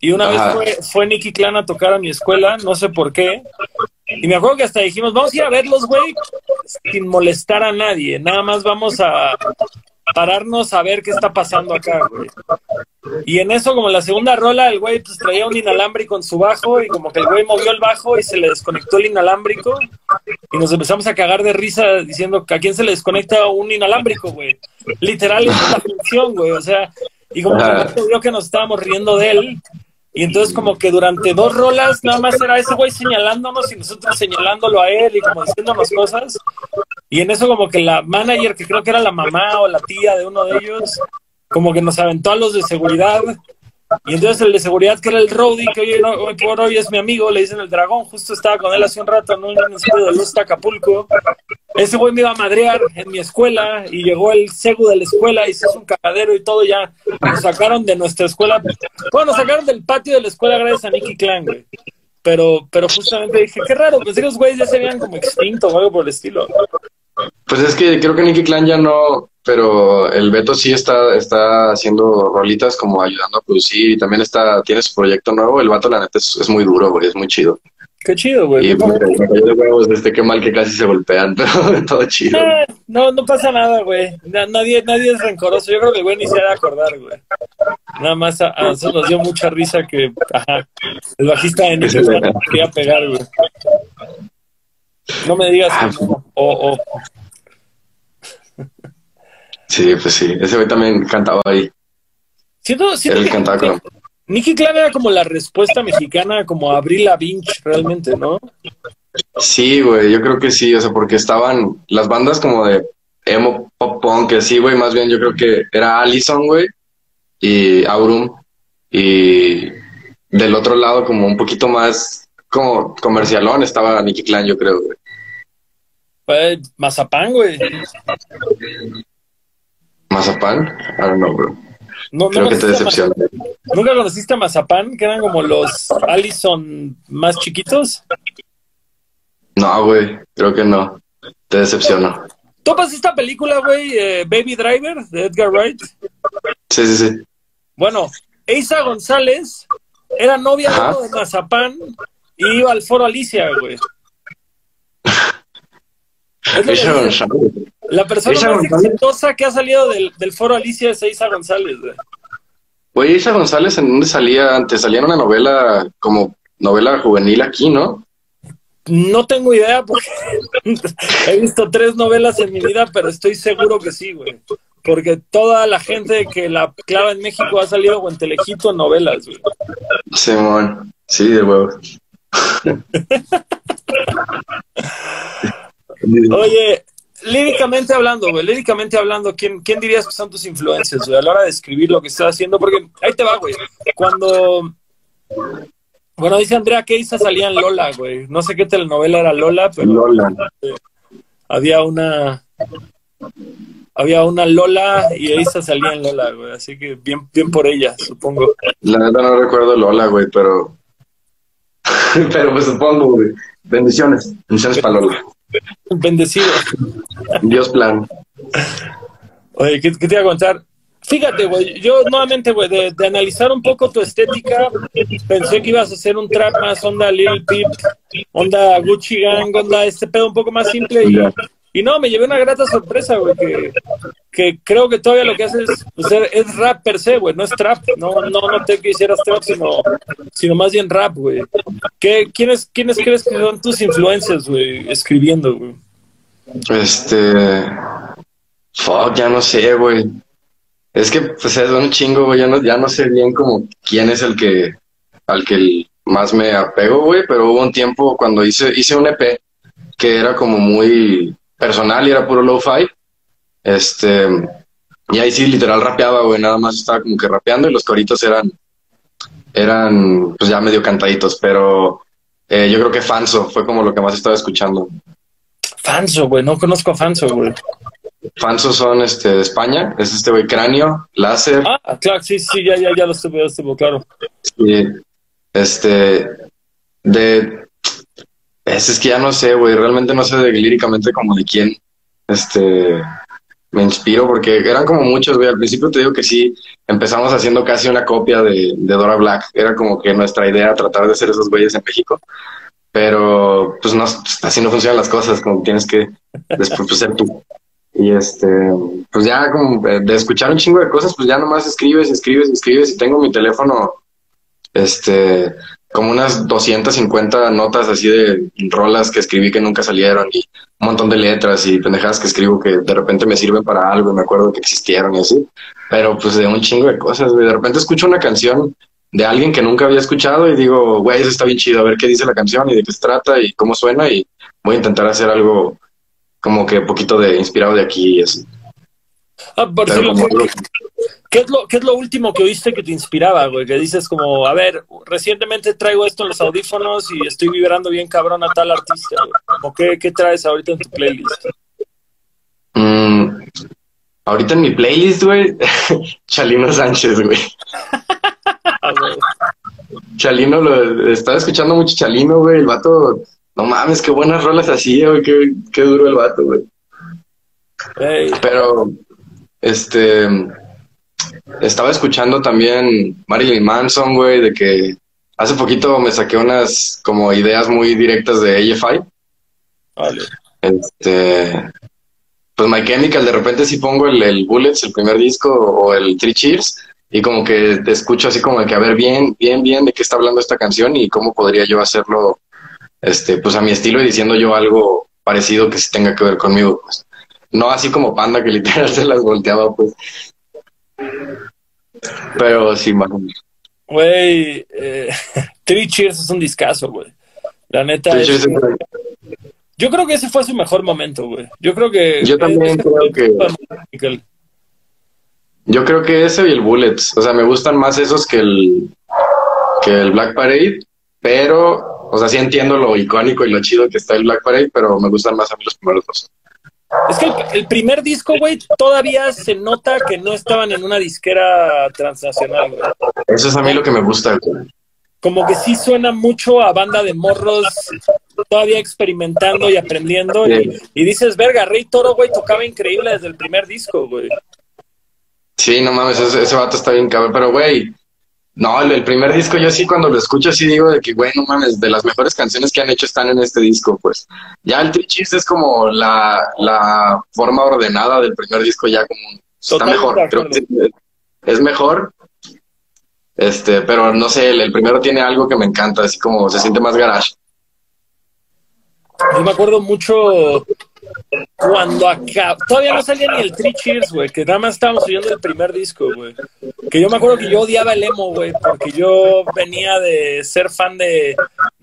Y una Ajá. vez fue, fue Nicky Clan a tocar a mi escuela, no sé por qué. Y me acuerdo que hasta dijimos, vamos a ir a verlos, güey, sin molestar a nadie. Nada más vamos a, pararnos a ver qué está pasando acá, güey. Y en eso, como la segunda rola, el güey pues traía un inalámbrico en su bajo y como que el güey movió el bajo y se le desconectó el inalámbrico y nos empezamos a cagar de risa diciendo que a quién se le desconecta un inalámbrico, güey. Literal, es la función, güey. O sea, y como que vio que nos estábamos riendo de él y entonces como que durante dos rolas nada más era ese güey señalándonos y nosotros señalándolo a él y como diciéndonos cosas. Y en eso como que la manager, que creo que era la mamá o la tía de uno de ellos, como que nos aventó a los de seguridad. Y entonces el de seguridad, que era el Rowdy, que hoy, por hoy es mi amigo, le dicen el dragón, justo estaba con él hace un rato en un estudio de luz Acapulco. Ese güey me iba a madrear en mi escuela y llegó el segu de la escuela y se hizo un cagadero y todo ya. Nos sacaron de nuestra escuela. Bueno, nos sacaron del patio de la escuela gracias a Nicky Clan, güey. Pero, pero justamente dije, qué raro, pues esos güeyes ya se veían como extintos o algo por el estilo. Pues es que creo que Nicky Clan ya no, pero el Beto sí está, está haciendo rolitas como ayudando a producir y también está, tiene su proyecto nuevo. El vato, la neta, es, muy duro, güey, es muy chido. Qué chido, güey. Y pues, de huevos, este, qué mal que casi se golpean, (laughs) pero todo chido. Eh, no, no pasa nada, güey. Nadie, nadie es rencoroso. Yo creo que el güey ni se ha de acordar, güey. Nada más a, nosotros nos dio mucha risa que ajá, el bajista de (laughs) Nicky quería pegar, güey. No me digas ah, O, o, Sí, pues sí, ese güey también cantaba ahí. Siento, siento Él cantaba con... Nicky Clan era como la respuesta mexicana, como Abril Vinch realmente, ¿no? Sí, güey, yo creo que sí, o sea, porque estaban las bandas como de emo pop punk, que sí, güey, más bien yo creo que era Allison, güey, y Aurum, y del otro lado como un poquito más como comercialón estaba Nicky Clan, yo creo, güey. Pues, Mazapán, güey. ¿Mazapán? I don't know, bro. No, Creo que te decepciona. ¿Nunca conociste a Mazapán? Que eran como los Allison más chiquitos. No, güey. Creo que no. Te decepciono. ¿Topas esta película, güey? Eh, Baby Driver, de Edgar Wright. Sí, sí, sí. Bueno, Eisa González era novia de Mazapán y iba al foro Alicia, güey. La persona más exitosa que ha salido del, foro Alicia es Isa González, güey. Güey, Isa González, ¿en dónde salía? Antes salía en una novela, como novela juvenil aquí, ¿no? No tengo idea porque (laughs) he visto tres novelas en mi vida, pero estoy seguro que sí, güey. Porque toda la gente que la clava en México ha salido en Telejito en novelas, güey. Simón, sí, de huevo. Oye, líricamente hablando, güey, líricamente hablando, ¿quién, ¿quién dirías que son tus influencias, güey, a la hora de escribir lo que estás haciendo? Porque ahí te va, güey. Cuando. Bueno, dice Andrea que Isa salía en Lola, güey. No sé qué telenovela era Lola, pero. Lola. había una. Había una Lola y Isa salía en Lola, güey. Así que bien, bien por ella, supongo. La neta no recuerdo Lola, güey, pero. (laughs) pero pues supongo, güey. Bendiciones. Bendiciones para Lola. Bendecido. Dios plan. Oye, ¿qué, te iba a contar? Fíjate, güey, yo nuevamente, güey, de, analizar un poco tu estética, pensé que ibas a hacer un trap más onda Lil Peep, onda Gucci Gang, onda este pedo un poco más simple y, y no, me llevé una grata sorpresa, güey, que, creo que todavía lo que haces pues, es rap per se, güey, no es trap. No, no noté que hicieras trap, sino, sino más bien rap, güey. quiénes, ¿Quiénes crees que son tus influencias, güey, escribiendo, güey? Este. Fuck, ya no sé, güey. Es que, pues, es un chingo, güey. Ya no, ya no sé bien como quién es el que. al que más me apego, güey. Pero hubo un tiempo cuando hice, hice un EP que era como muy personal y era puro lo-fi. Este, y ahí sí, literal rapeaba, güey, nada más estaba como que rapeando y los coritos eran, eran pues ya medio cantaditos, pero eh, yo creo que Fanso fue como lo que más estaba escuchando. Fanso, güey, no conozco a Fanso, güey. Fanso son este de España, es este güey cráneo, láser. Ah, claro, sí, sí, ya, ya, ya lo estuve, lo estuve, claro. Sí, este, de es, que ya no sé, güey, realmente no sé de, líricamente como de quién este, me inspiro, porque eran como muchos, güey. Al principio te digo que sí, empezamos haciendo casi una copia de, Dora Black. Era como que nuestra idea tratar de ser esos güeyes en México. Pero, pues, no, así no funcionan las cosas, como tienes que después pues, ser tú. Y este, pues ya como de escuchar un chingo de cosas, pues ya nomás escribes, escribes, escribes y tengo mi teléfono, este, como unas 250 notas así de rolas que escribí que nunca salieron y un montón de letras y pendejadas que escribo que de repente me sirven para algo y me acuerdo que existieron y así. Pero pues de un chingo de cosas, De repente escucho una canción de alguien que nunca había escuchado y digo, güey, eso está bien chido, a ver qué dice la canción y de qué se trata y cómo suena y voy a intentar hacer algo como que un poquito de inspirado de aquí y así. Ah, ¿qué, es lo, ¿Qué es lo último que oíste que te inspiraba, güey? Que dices como, a ver, recientemente traigo esto en los audífonos y estoy vibrando bien cabrón a tal artista, qué, qué traes ahorita en tu playlist? Mm, ahorita en mi playlist, güey, (laughs) Chalino Sánchez, (laughs) güey. Chalino, lo, estaba escuchando mucho Chalino, güey. El vato, no mames, qué buenas rolas hacía, güey. Qué, qué duro el vato, güey. Pero, este, estaba escuchando también Marilyn Manson, güey, de que hace poquito me saqué unas como ideas muy directas de AFI. Vale. Este, pues My Chemical, de repente si pongo el, el Bullets, el primer disco, o el Three Cheers, y como que te escucho así como que a ver bien, bien, bien de qué está hablando esta canción y cómo podría yo hacerlo, este, pues a mi estilo y diciendo yo algo parecido que sí tenga que ver conmigo, pues. No así como Panda que (laughs) literal se las volteaba, pues. Pero sí, más Güey, eh, (laughs) Three Cheers es un discazo, güey. La neta. Yo creo que ese fue su mejor momento, güey. Yo creo que. Yo también creo que. Yo creo que ese y el Bullets. O sea, me gustan más esos que el, que el Black Parade, pero, o sea, sí entiendo lo icónico y lo chido que está el Black Parade, pero me gustan más a mí los primeros dos. Es que el, primer disco, güey, todavía se nota que no estaban en una disquera transnacional, güey. Eso es a mí lo que me gusta, Como que sí suena mucho a banda de morros todavía experimentando y aprendiendo. Y, y, dices, verga, Rey Toro, güey, tocaba increíble desde el primer disco, güey. Sí, no mames, ese, vato está bien cabrón, pero güey, no, el, primer disco yo sí cuando lo escucho sí digo de que, güey, no mames, de las mejores canciones que han hecho están en este disco, pues. Ya el Trichis es como la, la forma ordenada del primer disco ya como está mejor, creo que es mejor. Este, pero no sé, el, el, primero tiene algo que me encanta, así como se siente más garage. Yo me acuerdo mucho cuando acá todavía no salía ni el Three Cheers, güey, que nada más estábamos oyendo el primer disco, güey. Que yo me acuerdo que yo odiaba el emo, güey, porque yo venía de ser fan de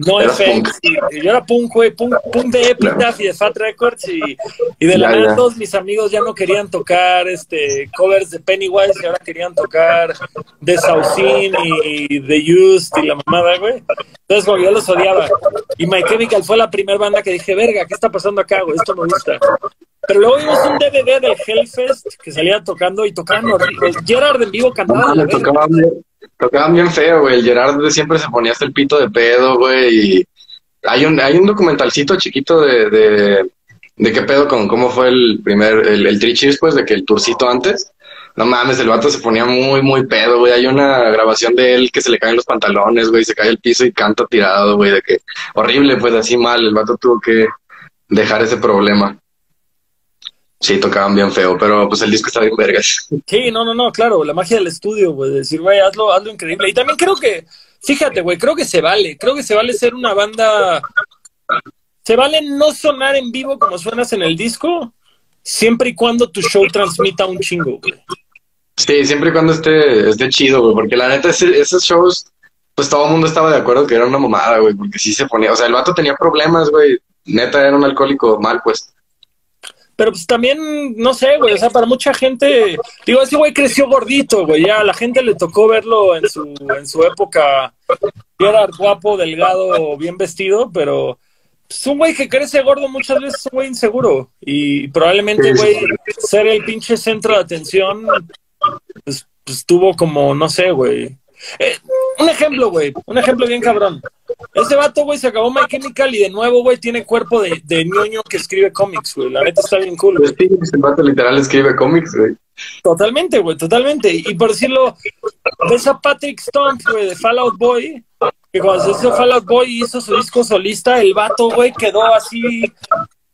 No FX, y, yo era punk, güey, punk, de Epitaph y de Fat Records, y, y de la verdad todos mis amigos ya no querían tocar este covers de Pennywise, y ahora querían tocar de Saucin y de Used y la mamada, güey. Entonces, como yo los odiaba. Y My Chemical fue la primera banda que dije, verga, ¿qué está pasando acá, güey? Esto me gusta. Pero luego vimos un DVD del Hellfest que salía tocando y tocaban horrible. Gerard en vivo cantaba. bien, tocaban bien feo, güey. Gerard siempre se ponía hasta el pito de pedo, güey. Y hay un, hay un documentalcito chiquito de, de, de qué pedo con cómo fue el primer, el, el Trichis, pues, de que el tourcito antes. No mames, el vato se ponía muy, muy pedo, güey. Hay una grabación de él que se le caen los pantalones, güey, se cae el piso y canta tirado, güey, de que horrible, pues así mal. El vato tuvo que dejar ese problema. Sí, tocaban bien feo, pero pues el disco está bien vergas. (laughs) Sí, no, no, no, claro, la magia del estudio, güey, decir, güey, hazlo, hazlo increíble. Y también creo que, fíjate, güey, creo que se vale, creo que se vale ser una banda, se vale no sonar en vivo como suenas en el disco, siempre y cuando tu show transmita un chingo, güey. Sí, siempre y cuando esté, esté chido, güey, porque la neta, esos shows, pues todo el mundo estaba de acuerdo que era una mamada, güey, porque sí se ponía, o sea, el vato tenía problemas, güey, neta era un alcohólico mal, pues. Pero pues también, no sé, güey, o sea, para mucha gente, digo, ese güey creció gordito, güey, ya a la gente le tocó verlo en su, en su época, era guapo, delgado, bien vestido, pero es un güey que crece gordo muchas veces es un güey inseguro y probablemente, güey, ser el pinche centro de atención, pues, pues tuvo como, no sé, güey. Eh, un ejemplo, güey, un ejemplo bien cabrón. Ese vato, güey, se acabó My Chemical y de nuevo, güey, tiene cuerpo de, de ñoño que escribe cómics, güey. La neta está bien cool. Güey. Ese vato literal escribe cómics, güey. Totalmente, güey, totalmente. Y por decirlo, ves a Patrick Stump, güey, de Fallout Boy, que cuando se hizo Fallout Boy y hizo su disco solista, el vato, güey, quedó así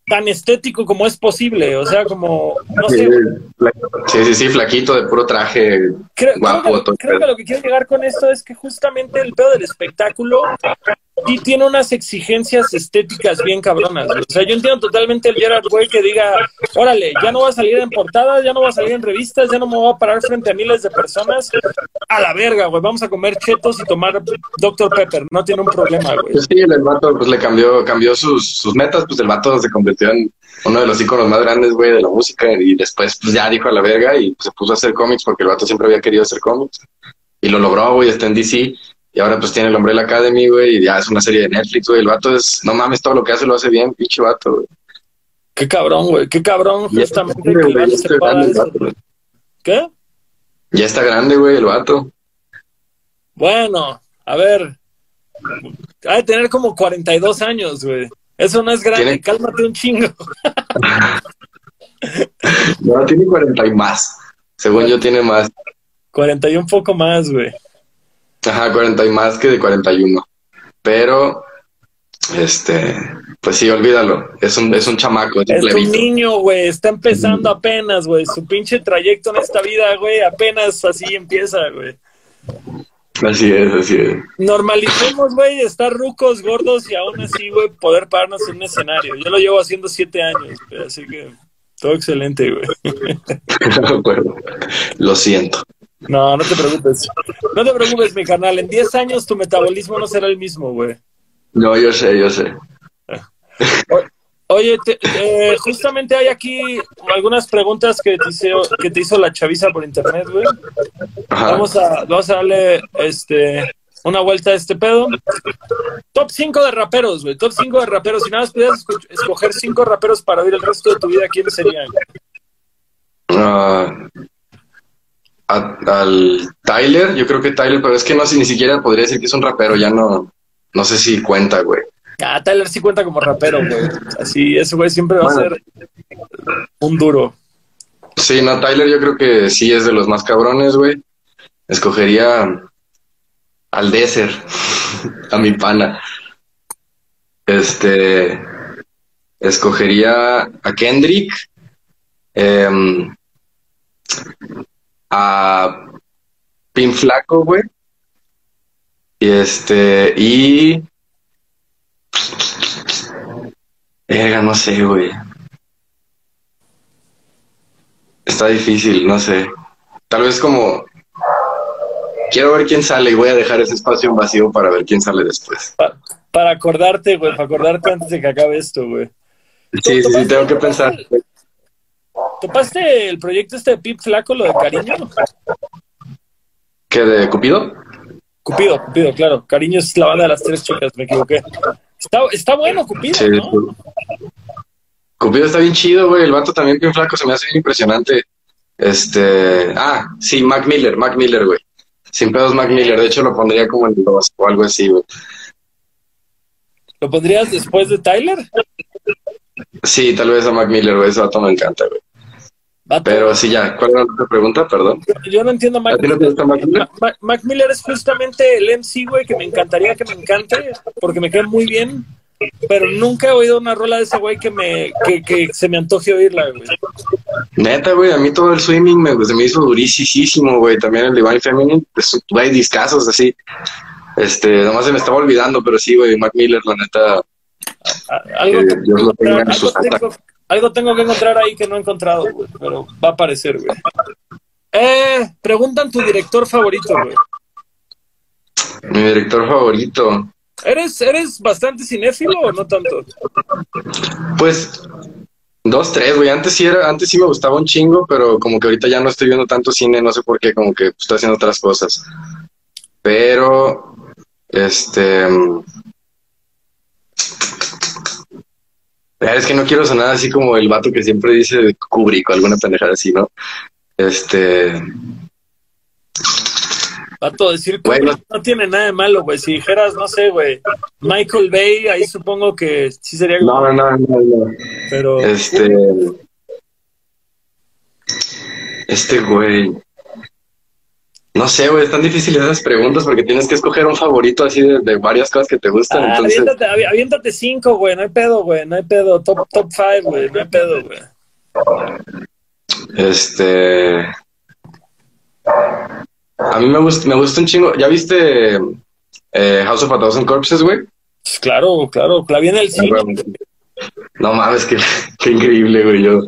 tan estético como es posible, o sea, como, no Sí, sé, sí, sí, sí, flaquito de puro traje creo, guapo. creo que, creo que lo que quiero llegar con esto es que justamente el pedo del espectáculo sí tiene unas exigencias estéticas bien cabronas. O sea, yo entiendo totalmente el Gerard Way que diga, órale, ya no va a salir en portadas, ya no va a salir en revistas, ya no me voy a parar frente a miles de personas. A la verga, güey, vamos a comer chetos y tomar Dr. Pepper, no tiene un problema, güey. Pues sí, el vato pues le cambió, cambió sus, sus metas, pues el vato se convirtió en uno de los íconos más grandes, güey, de la música y después pues ya dijo a la verga y pues, se puso a hacer cómics porque el vato siempre había querido hacer cómics y lo logró, güey, está en DC y ahora pues tiene el Umbrella Academy, güey, y ya es una serie de Netflix, güey, el vato es, no mames, todo lo que hace lo hace bien, pinche vato, güey. Qué cabrón, güey, qué cabrón, Ya justamente está que grande, el vato güey, se grande vato, güey. ¿Qué? Ya está grande, güey, el vato. Bueno, a ver, ha de tener como 42 años, güey. Eso no es grande, Tiene- cálmate un chingo. (laughs) No, tiene 40 y más. Según yo tiene más. 40 y un poco más, güey. Ajá, 40 y más que de 41. Pero, este, pues sí, olvídalo. Es un, es un chamaco, es un Es un plebito. niño, güey, está empezando apenas, güey. Su pinche trayecto en esta vida, güey, apenas así empieza, güey. Así es, así es. Normalicemos, güey, estar rucos, gordos y aún así, güey, poder pararnos en un escenario. Yo lo llevo haciendo siete años, así que todo excelente, güey. (laughs) Lo siento. No, no te preocupes. No te preocupes, mi carnal. En 10 años tu metabolismo no será el mismo, güey. No, yo sé, yo sé. Oye, te- eh, justamente hay aquí algunas preguntas que te hizo, que te hizo la chaviza por internet, güey. Vamos a, vamos a darle este, una vuelta a este pedo. Top 5 de raperos, güey. Top 5 de raperos. Si nada más pudieras esco- escoger 5 raperos para oír el resto de tu vida, ¿quiénes serían? Ah, a- al Tyler, yo creo que Tyler, pero es que no sé, ni siquiera podría decir que es un rapero, ya no, no sé si cuenta, güey. Ah, Tyler sí cuenta como rapero, güey. Así, ese güey siempre va a ser un duro. Sí, no, Tyler yo creo que sí es de los más cabrones, güey. Escogería al Desert, (laughs) a mi pana. Este, escogería a Kendrick, em, a Pin Flaco, güey. Y este, y... No sé, güey. Está difícil, no sé. Tal vez como quiero ver quién sale y voy a dejar ese espacio en vacío para ver quién sale después. Pa- para acordarte, güey, para acordarte antes de que acabe esto, güey. Sí, sí, sí, tengo que pensar. ¿Topaste el proyecto este de Pip Flaco, lo de cariño? ¿Qué de Cupido? Cupido, Cupido, claro. Cariño es la banda de las tres chicas, me equivoqué. Está, está bueno, Cupido, Sí, ¿no? Cupido está bien chido, güey. El vato también bien flaco, se me hace bien impresionante. Este, ah, sí, Mac Miller, Mac Miller, güey. Sin pedos Mac Miller, de hecho lo pondría como en dos o algo así, güey. ¿Lo pondrías después de Tyler? Sí, tal vez a Mac Miller, güey, ese vato me encanta, güey. Vato, Pero sí, ya, ¿cuál era la otra pregunta? Perdón. Yo no entiendo Mac ¿A ti no te Miller. gusta Mac Miller? Ma- Ma- Mac Miller es justamente el MC, güey, que me encantaría que me encante, porque me cae muy bien, pero nunca he oído una rola de ese güey que me que, que se me antoje oírla, güey. Neta, güey, a mí todo el swimming me, se me hizo durísimo, güey. También el Divine Feminine, pues, güey, discazos así. Este, nomás se me estaba olvidando, pero sí, güey, Mac Miller, la neta, Algo, Eh, Dios lo tenga en sus algo, tengo, que encontrar ahí que no he encontrado, güey, pero va a aparecer, güey. Eh, preguntan tu director favorito, güey. mi director favorito. ¿Eres, ¿Eres bastante cinéfilo o no tanto? Pues, dos, tres, güey. Antes sí era, antes sí me gustaba un chingo, pero como que ahorita ya no estoy viendo tanto cine, no sé por qué, como que estoy haciendo otras cosas. Pero, este. mm, Es que no quiero sonar así como el vato que siempre dice Kubrick o alguna pendejada así, ¿no? Este. Vato, decir Kubrick no tiene nada de malo, güey. Si dijeras, no sé, güey, Michael Bay, ahí supongo que sí sería. No, no, no, no. Pero Este. Este güey. No sé, güey, es tan difícil esas preguntas porque tienes que escoger un favorito así de, varias cosas que te gustan. Ah, entonces... aviéntate, aviéntate, cinco, güey, no hay pedo, güey, no hay pedo. Top, top five, güey, no hay pedo, güey. Este. A mí me gusta, me gusta un chingo. ¿Ya viste eh, House of a Thousand Corpses, güey? Claro, claro, la vi en el cine. No mames, qué, qué increíble, güey. Yo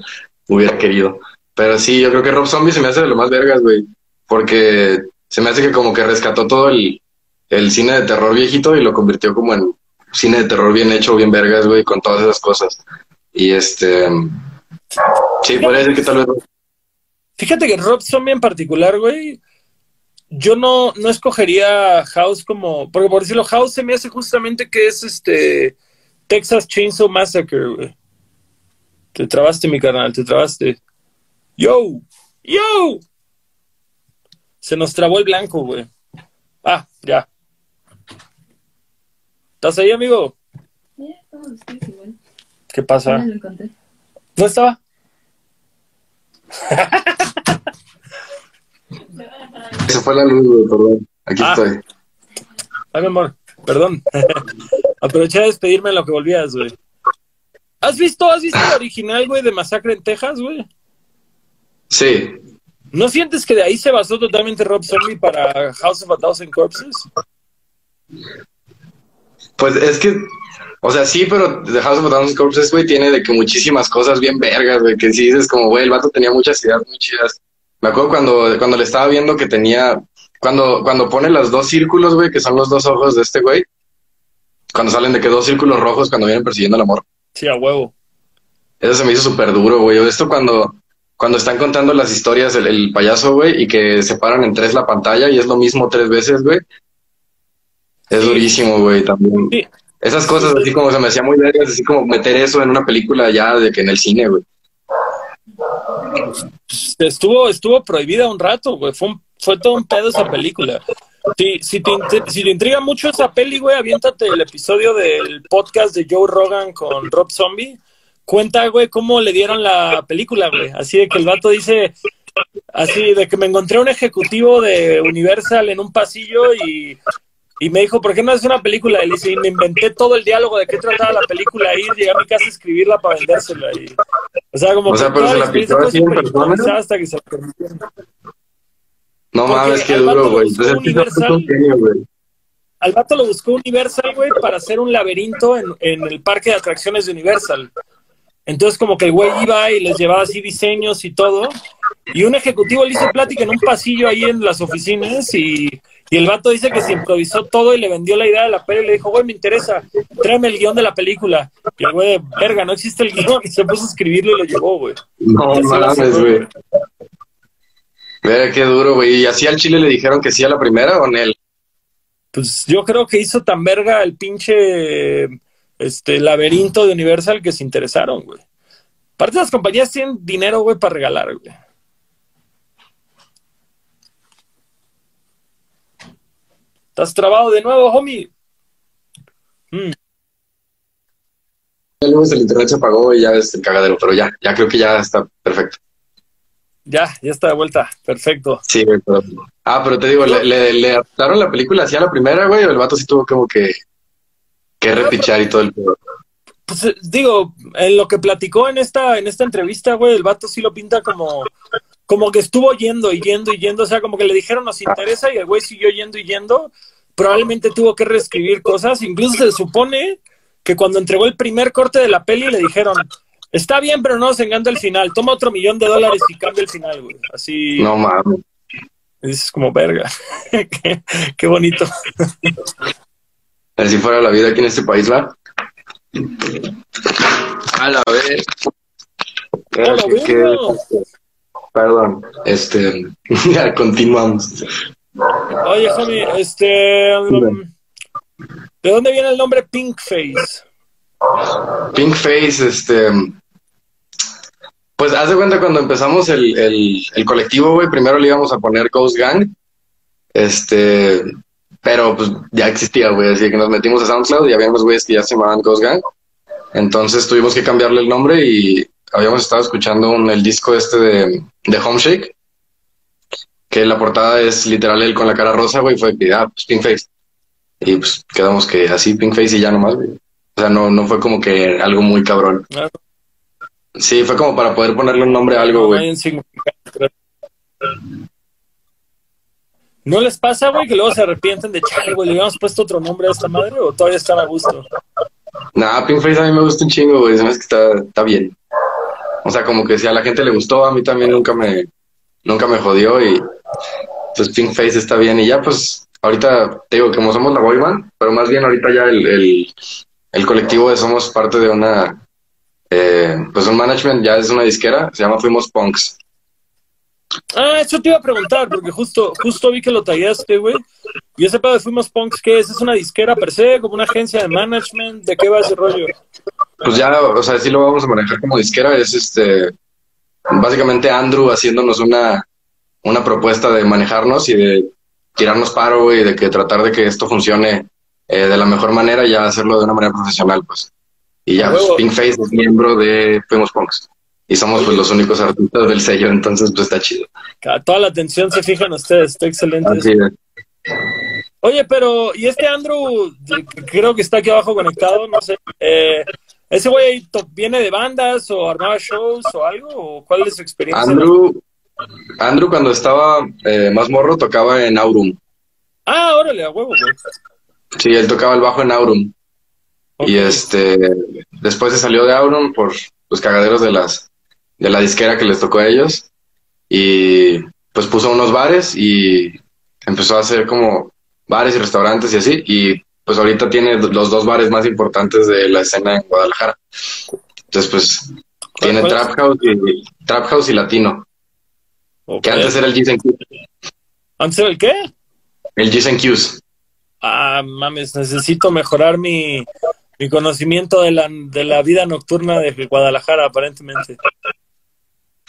hubiera querido. Pero sí, yo creo que Rob Zombie se me hace de lo más vergas, güey. Porque se me hace que como que rescató todo el, el cine de terror viejito y lo convirtió como en cine de terror bien hecho, bien vergas, güey, con todas esas cosas. Y este. Sí, podría decir que tal vez. Fíjate que Rob Zombie en particular, güey, yo no, no escogería House como. Porque por decirlo, House se me hace justamente que es este. Texas Chainsaw Massacre, güey. Te trabaste, mi carnal, te trabaste. Yo, yo. Se nos trabó el blanco, güey. Ah, ya. ¿Estás ahí, amigo? ¿Qué pasa? ¿No estaba? Se fue la luz, perdón. Aquí ah. estoy. Ay, mi amor, perdón. (laughs) Aproveché de despedirme en lo que volvías, güey. ¿Has visto, has visto el original, güey, de Masacre en Texas, güey? Sí. ¿No sientes que de ahí se basó totalmente Rob Zombie para House of a Thousand Corpses? Pues es que, o sea, sí, pero The House of a Thousand Corpses, güey, tiene de que muchísimas cosas bien vergas, güey, que si dices como, güey, el vato tenía muchas ideas muy chidas. Me acuerdo cuando, cuando le estaba viendo que tenía, cuando, cuando pone los dos círculos, güey, que son los dos ojos de este güey, cuando salen de que dos círculos rojos cuando vienen persiguiendo al amor. Sí, a huevo. Eso se me hizo súper duro, güey. Esto cuando, cuando están contando las historias el, el payaso, güey, y que separan en tres la pantalla y es lo mismo tres veces, güey. Es durísimo, güey, también. Esas cosas así como se me hacía muy vergas, así como meter eso en una película ya de que en el cine, güey. Estuvo, estuvo prohibida un rato, güey. Fue, fue todo un pedo esa película. Si, si, te, si te intriga mucho esa peli, güey, aviéntate el episodio del podcast de Joe Rogan con Rob Zombie. Cuenta, güey, cómo le dieron la película, güey. Así de que el vato dice, así de que me encontré un ejecutivo de Universal en un pasillo y y me dijo, ¿por qué no haces una película? Y le dice, y me inventé todo el diálogo de qué trataba la película y llegué a mi casa a escribirla para vendérsela. Y, o sea, como o sea, pero se la pintó así en persona. Hasta que se No mames, qué duro, güey. Al vato lo buscó Universal, güey, para hacer un laberinto en, en el parque de atracciones de Universal. Entonces, como que el güey iba y les llevaba así diseños y todo. Y un ejecutivo le hizo plática en un pasillo ahí en las oficinas y y el vato dice que se improvisó todo y le vendió la idea de la peli y le dijo, güey, me interesa, tráeme el guion de la película. Y el güey, verga, no existe el guion. (laughs) Y se puso a escribirlo y lo llevó, güey. No mames, güey. Verga, qué duro, güey. ¿Y así al Chile le dijeron que sí a la primera o en él? Pues yo creo que hizo tan verga el pinche este laberinto de Universal que se interesaron, güey. Aparte las compañías tienen dinero, güey, para regalar, güey. Estás trabado de nuevo, homie. Mm. El internet se apagó y ya es el cagadero, pero ya, ya creo que ya está perfecto. Ya, ya está de vuelta, perfecto. Sí, pero, ah, pero te digo, ¿le, le, adaptaron la película hacia la primera, güey, o el vato sí tuvo como que, que repichar y todo el pedo? Pues eh, digo, en lo que platicó en esta, en esta entrevista, güey, el vato sí lo pinta como, como que estuvo yendo y yendo y yendo, o sea, como que le dijeron nos interesa y el güey siguió yendo y yendo, probablemente tuvo que reescribir cosas, incluso se supone que cuando entregó el primer corte de la peli le dijeron, está bien, pero no nos encanta el final, toma otro millón de dólares y cambia el final, güey, así... No mames. Es como verga, (laughs) qué, bonito. Así fuera la vida aquí en este país, ¿va? A la vez. A la vez. Perdón, este, (laughs) ya continuamos. Oye, Javi, este, um, ¿de dónde viene el nombre Pink Face? Pink Face, este, pues haz de cuenta cuando empezamos el, el, el colectivo, güey, primero le íbamos a poner Ghost Gang, este, pero pues ya existía, güey, así que nos metimos a SoundCloud y habíamos güeyes que ya se llamaban Ghost Gang, entonces tuvimos que cambiarle el nombre y habíamos estado escuchando el disco este de, de Homeshake. que la portada es literal él con la cara rosa, güey, fue que, ah, pues Pink Face. Y pues quedamos que así Pink Face y ya nomás, güey. O sea, no, no fue como que algo muy cabrón. Claro. Sí, fue como para poder ponerle un nombre a algo, güey. un. ¿No les pasa, güey, que luego se arrepienten de, chale, güey, le habíamos puesto otro nombre a esta madre o todavía están a gusto? Nah, Pink Face a mí me gusta un chingo, güey. Sabes que está, está bien. O sea, como que si a la gente le gustó, a mí también nunca me, nunca me jodió y pues Pink Face está bien. Y ya, pues, ahorita te digo, como somos la boy band, pero más bien ahorita ya el, el, el colectivo de somos parte de una, eh, pues un management, ya es una disquera, se llama Fuimos Punks. Ah, eso te iba a preguntar, porque justo, justo vi que lo tallaste, güey. Y ese pedo de Fuimos Punks, ¿qué es? ¿Es una disquera per se? ¿Como una agencia de management? ¿De qué va ese rollo? Pues ya, o sea, sí lo vamos a manejar como disquera, es este, básicamente Andrew haciéndonos una, una propuesta de manejarnos y de tirarnos paro, güey, de que tratar de que esto funcione eh, de la mejor manera y ya hacerlo de una manera profesional, pues. Y ya, pues, huevo. Pinkface es miembro de Fuimos Punks. Y somos pues los únicos artistas del sello, entonces pues está chido. Toda la atención se fija en ustedes, está excelente. Así eso. es. Oye, pero, ¿y este Andrew, creo que está aquí abajo conectado, no sé, eh, ese güey viene de bandas o armaba shows o algo? ¿O cuál es su experiencia? Andrew, Andrew cuando estaba eh, más morro tocaba en Aurum. Ah, órale, a huevo, güey. Sí, él tocaba el bajo en Aurum. Y este, después se salió de Auron por los cagaderos de las de la disquera que les tocó a ellos. Y pues puso unos bares y empezó a hacer como bares y restaurantes y así. Y pues ahorita tiene los dos bares más importantes de la escena en Guadalajara. Entonces, pues tiene? Trap House y Trap House y Latino. Que antes era el G's and Q's. ¿Antes era el qué? El G's and Q's. Ah, mames, necesito mejorar mi, mi conocimiento de la, de la vida nocturna de Guadalajara, aparentemente.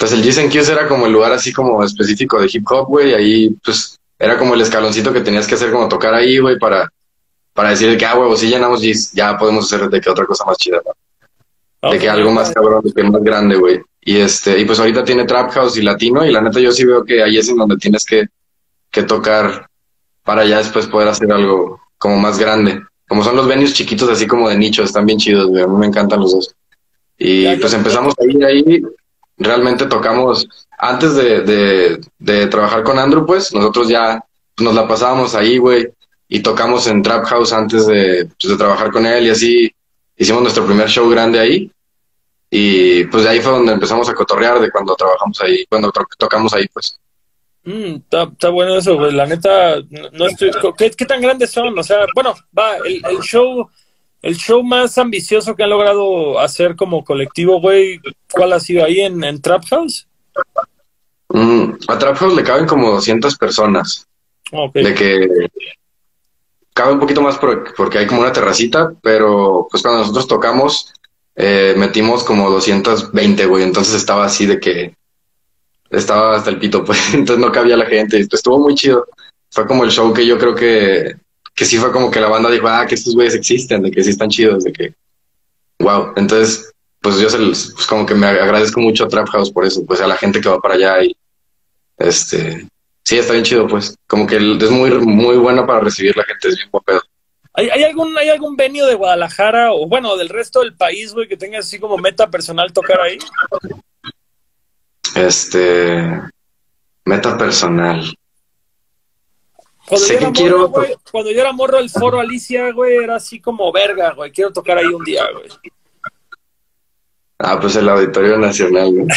Pues el Q's era como el lugar así como específico de hip hop, güey. Ahí, pues, era como el escaloncito que tenías que hacer como tocar ahí, güey, para, para decir que, ah, huevo, si llenamos G's, ya podemos hacer de que otra cosa más chida, ¿no? De que algo más cabrón, de que más grande, güey. Y este, y pues ahorita tiene Trap House y Latino, y la neta yo sí veo que ahí es en donde tienes que, que tocar para ya después poder hacer algo como más grande. Como son los venues chiquitos, así como de nicho, están bien chidos, güey. A mí me encantan los dos. Y ya. pues empezamos a ir ahí. Realmente tocamos, antes de, de, trabajar con Andrew, pues nosotros ya nos la pasábamos ahí, güey. Y tocamos en Trap House antes de, pues, de trabajar con él y así hicimos nuestro primer show grande ahí. Y pues de ahí fue donde empezamos a cotorrear de cuando trabajamos ahí, cuando to- tocamos ahí, pues. Mm, está, está bueno eso, güey. La neta, no, no estoy. ¿qué, qué tan grandes son? O sea, bueno, va, el, el show, el show más ambicioso que han logrado hacer como colectivo, güey, ¿cuál ha sido ahí en, en Trap House? Mm, a Trap House le caben como 200 personas. Ok. de que cabe un poquito más por- porque hay como una terracita, pero pues cuando nosotros tocamos eh, metimos como 220, güey, entonces estaba así de que estaba hasta el pito, pues (laughs) entonces no cabía la gente, estuvo muy chido. Fue como el show que yo creo que, que sí fue como que la banda dijo, ah, que estos güeyes existen, de que sí están chidos, de que, wow, entonces pues yo se los- pues como que me agradezco mucho a Trap House por eso, pues a la gente que va para allá y este, sí, está bien chido, pues. Como que es muy, muy bueno para recibir la gente, es bien buen pedo. ¿Hay, hay algún hay algún venio de Guadalajara o bueno, del resto del país, güey, que tenga así como meta personal tocar ahí? Este, meta personal. Cuando Sé yo era quiero- morro, güey, cuando yo era morro, el foro Alicia, güey, era así como verga, güey. Quiero tocar ahí un día, güey. Ah, pues el Auditorio Nacional, güey. (laughs)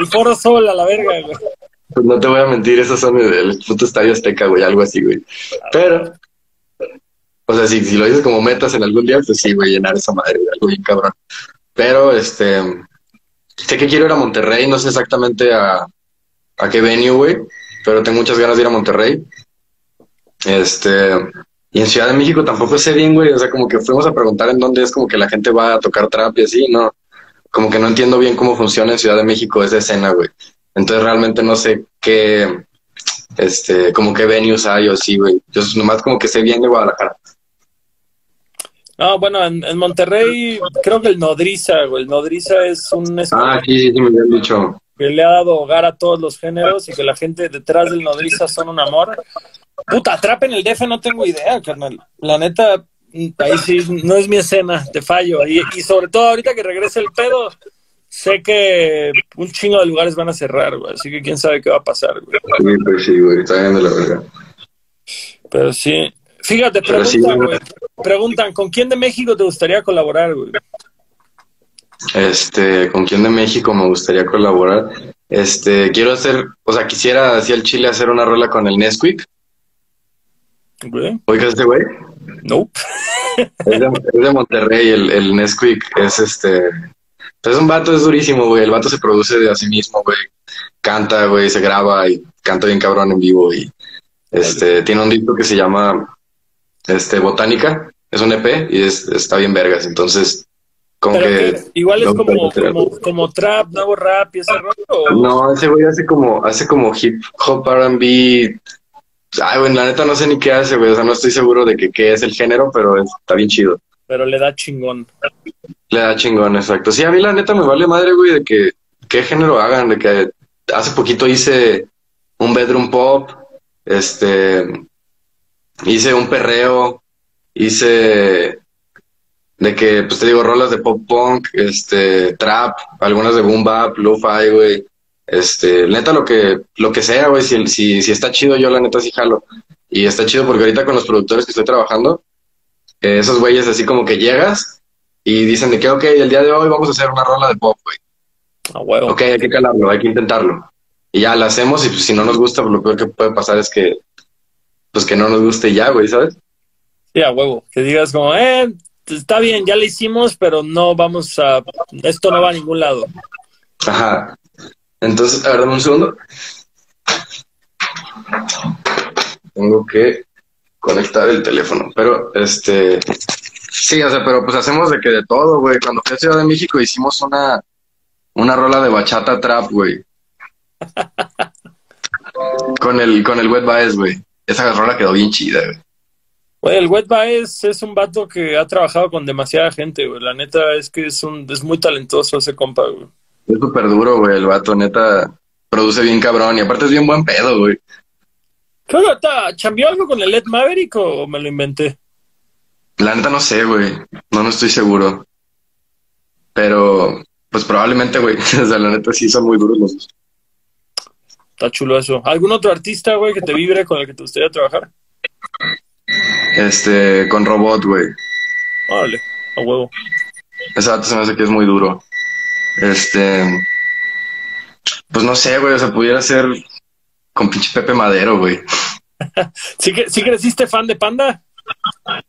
El foro Sol a la verga, güey. Pues no te voy a mentir, esos son el, el puto Estadio Azteca, güey, algo así, güey. Pero, o sea, si, si lo dices como metas en algún día, pues sí, güey, llenar esa madre, güey, algo bien cabrón. Pero, este, sé que quiero ir a Monterrey, no sé exactamente a, a qué venue, güey, pero tengo muchas ganas de ir a Monterrey. Este, y en Ciudad de México tampoco sé bien, güey, o sea, como que fuimos a preguntar en dónde es como que la gente va a tocar trap y así, ¿no? Como que no entiendo bien cómo funciona en Ciudad de México esa escena, güey. Entonces realmente no sé qué, este, como qué venues hay o sí, güey. Yo nomás como que sé bien de Guadalajara. No, bueno, en, en Monterrey creo que el Nodriza, güey. El Nodriza es un... Ah, sí, sí, sí, me habían dicho. Que le ha dado hogar a todos los géneros y que la gente detrás del nodriza son un amor. Puta, atrapa en el DF no tengo idea, carnal. La neta, ahí sí, no es mi escena, te fallo. Y, y sobre todo ahorita que regrese el pedo, sé que un chingo de lugares van a cerrar, güey. Así que quién sabe qué va a pasar, güey. Sí, pues sí, güey, está bien de la verga. Pero sí. Fíjate, Pero preguntan, güey. Preguntan, ¿con quién de México te gustaría colaborar, güey? Este, ¿con quién de México me gustaría colaborar? Este, quiero hacer, o sea, quisiera hacia el Chile hacer una rola con el Nesquik. ¿Oigas este güey? Nope. Es de, es de Monterrey, el, el Nesquik es este. pues Es un vato, es durísimo, güey. El vato se produce de a sí mismo, güey. Canta, güey, se graba y canta bien cabrón en vivo. Y este tiene un disco que se llama este Botánica. Es un EP y es, está bien vergas. Entonces, como que. que igual es como, como, como trap, nuevo rap y ese rollo. ¿o? No, ese güey hace como, hace como hip hop RB. Ay, güey, la neta no sé ni qué hace, güey. O sea, no estoy seguro de que qué es el género, pero es- está bien chido. Pero le da chingón. Le da chingón, exacto. Sí, a mí la neta me vale madre, güey, de que qué género hagan, de que hace poquito hice un bedroom pop, este, hice un perreo, hice de que, pues te digo, rolas de pop punk, este, trap, algunas de boom bap, lo-fi, güey, este, neta lo que, lo que sea, güey, si, si, si está chido, yo la neta sí jalo. Y está chido porque ahorita con los productores que estoy trabajando, eh, esos güeyes así como que llegas y dicen de que, ok, el día de hoy vamos a hacer una rola de pop, güey. A huevo. Ok, hay que calarlo, hay que intentarlo. Y ya la hacemos y pues, si no nos gusta, pues lo peor que puede pasar es que, pues que no nos guste ya, güey, ¿sabes? Sí, a huevo. Que digas como, eh, está bien, ya lo hicimos, pero no vamos a... Esto no va a ningún lado. Ajá. Entonces, a ver, dame un segundo. Tengo que conectar el teléfono, pero este, sí, o sea, pero pues hacemos de que de todo, güey. Cuando fui a Ciudad de México hicimos una, una rola de bachata trap, güey. (laughs) Con el, con el Wet Baez, güey. Esa rola quedó bien chida, güey. Güey, el Wet Baez es un vato que ha trabajado con demasiada gente, güey. La neta es que es un es muy talentoso ese compa, güey. Es súper duro, güey, el vato, neta. Produce bien cabrón y aparte es bien buen pedo, güey. Creo que chambeó algo con el Led Maverick o me lo inventé. La neta no sé, güey. No, no estoy seguro. Pero, pues probablemente, güey. (laughs) O sea, la neta sí son muy duros los dos. Está chulo eso. ¿Algún otro artista, güey, que te vibre con el que te gustaría trabajar? Este, con robot, güey. Órale, a huevo. Vato se me hace que es muy duro. Este, pues no sé, güey. O sea, pudiera ser con pinche Pepe Madero, güey. (laughs) ¿Sí, que, ¿Sí creciste fan de Panda?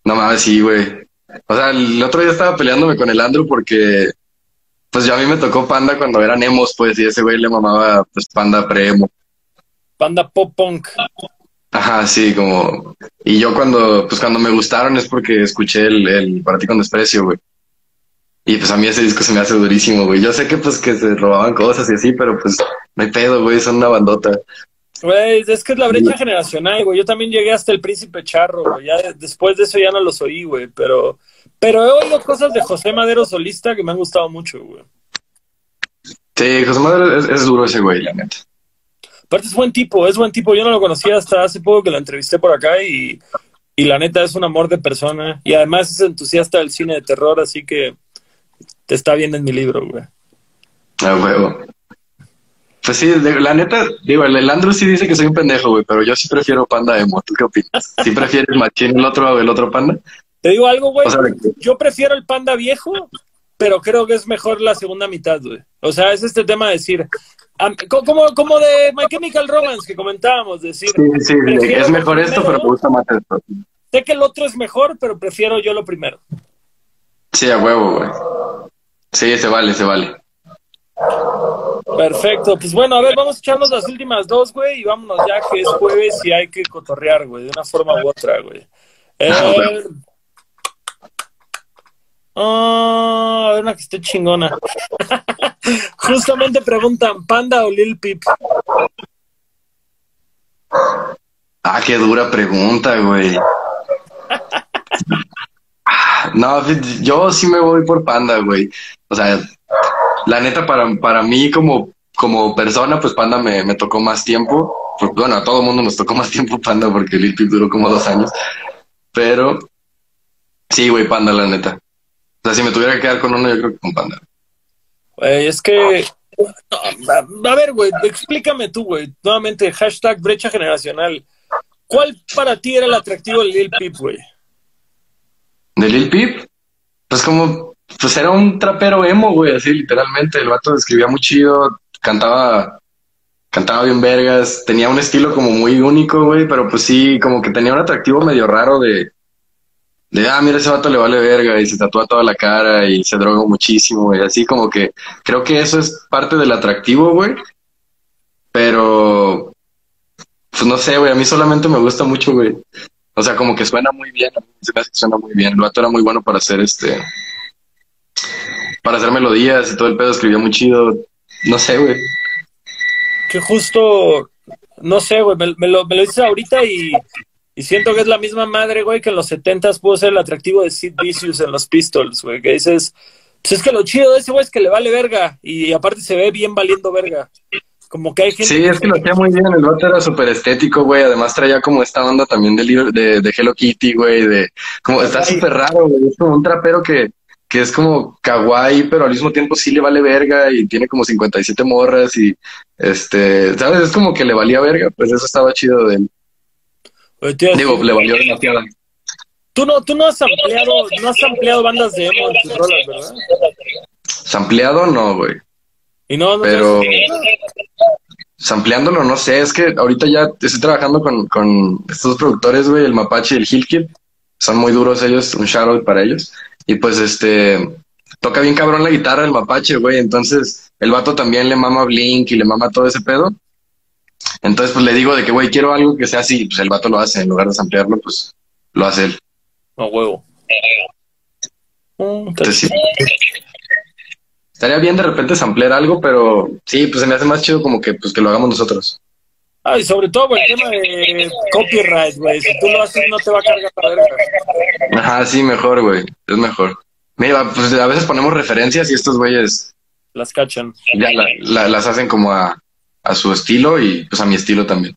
No mames, sí, güey. O sea, el otro día estaba peleándome con el Andrew porque, pues yo a mí me tocó Panda cuando eran emos, pues, y ese güey le mamaba, pues, Panda pre-emo. Panda Pop Punk. Ajá, sí, como... Y yo cuando, pues cuando me gustaron es porque escuché el, el Para ti con desprecio, güey. Y pues a mí ese disco se me hace durísimo, güey. Yo sé que pues que se robaban cosas y así, pero pues no hay pedo, güey, son una bandota. Güey, es que es la brecha generacional, güey. Yo también llegué hasta el Príncipe Charro, güey. Ya de- después de eso ya no los oí, güey. Pero, pero he oído cosas de José Madero solista que me han gustado mucho, güey. Sí, José Madre es, es duro ese güey, la neta. Aparte es buen tipo, es buen tipo. Yo no lo conocía hasta hace poco que lo entrevisté por acá y, y la neta es un amor de persona. Y además es entusiasta del cine de terror, así que te está bien en mi libro, güey. A huevo. Pues sí, la neta, digo, el, Andrew sí dice que soy un pendejo, güey, pero yo sí prefiero Panda Emo. ¿Tú qué opinas? ¿Sí prefieres Machín el otro, el otro Panda? Te digo algo, güey. O sea, Yo prefiero el panda viejo, pero creo que es mejor la segunda mitad, güey. O sea, es este tema de decir, como, como de My Chemical Romance que comentábamos, decir, sí, sí, es mejor esto, pero me gusta más esto. sé que el otro es mejor, pero prefiero yo lo primero. Sí, a huevo, güey. Sí, se vale, se vale. Perfecto, pues bueno, a ver, vamos a echarnos las últimas dos, güey, y vámonos ya que es jueves y hay que cotorrear, güey, de una forma u otra, güey. Eh, Bueno. ah, a ver, una que esté chingona. (laughs) Justamente preguntan, ¿Panda o Lil Peep? Ah, qué dura pregunta, güey. No, yo sí me voy por Panda, güey. O sea, la neta, para, para mí, como, como persona, pues Panda me, me tocó más tiempo. Bueno, a todo mundo nos tocó más tiempo Panda porque Lil Peep duró como dos años. Pero sí, güey, Panda, la neta. O sea, si me tuviera que quedar con uno, yo creo que con Panda. Güey, es que. A ver, güey, explícame tú, güey. Nuevamente, hashtag brecha generacional. ¿Cuál para ti era el atractivo de Lil Peep, güey? ¿De Lil Peep? Pues como, pues era un trapero emo, güey, así literalmente. El vato escribía muy chido, cantaba, cantaba bien vergas, tenía un estilo como muy único, güey, pero pues sí, como que tenía un atractivo medio raro de, de, ah, mira, ese vato le vale verga y se tatúa toda la cara y se droga muchísimo y así como que creo que eso es parte del atractivo, güey. Pero, pues no sé, güey, a mí solamente me gusta mucho, güey. O sea, como que suena muy bien, se me hace que suena muy bien. El vato era muy bueno para hacer este, para hacer melodías y todo el pedo, escribía muy chido. No sé, güey. Que justo, no sé, güey, me, lo, me lo dices ahorita y y siento que es la misma madre, güey, que en los 70 pudo ser el atractivo de Sid Vicious en los Pistols, güey, que dices, pues es que lo chido de ese güey es que le vale verga y aparte se ve bien valiendo verga. Como que hay gente. Sí, es que lo hacía muy bien. El vato era súper estético, güey. Además traía como esta onda también de, de, de Hello Kitty, güey. De, como está súper raro, güey. Es como un trapero que, que es como kawaii, pero al mismo tiempo sí le vale verga y tiene como 57 morras y este, ¿sabes? Es como que le valía verga. Pues eso estaba chido de él. Digo, le valió demasiado. Tú no, tú no has ampliado, no has ampliado bandas de emo en tus rolas, ¿verdad? Sampleado no, güey. Y no, no Pero sampleándolo, no sé, es que ahorita ya estoy trabajando con, con estos productores, güey, el Mapache y el Hillkid. Son muy duros ellos, un shoutout para ellos. Y pues este, toca bien cabrón la guitarra el Mapache, güey. Entonces, el vato también le mama Blink y le mama todo ese pedo. Entonces, pues le digo de que, güey, quiero algo que sea así. Pues el vato lo hace. En lugar de ampliarlo, pues lo hace él. No, huevo. Entonces, sí. Estaría bien de repente samplear algo, pero sí, pues se me hace más chido como que, pues, que lo hagamos nosotros. Ah, y sobre todo el tema de copyright, güey. Si tú lo haces, no te va a cargar la verga. Ajá, sí, mejor, güey. Es mejor. Mira, pues a veces ponemos referencias y estos güeyes... Las cachan. Ya la, las hacen como a, a su estilo y pues a mi estilo también.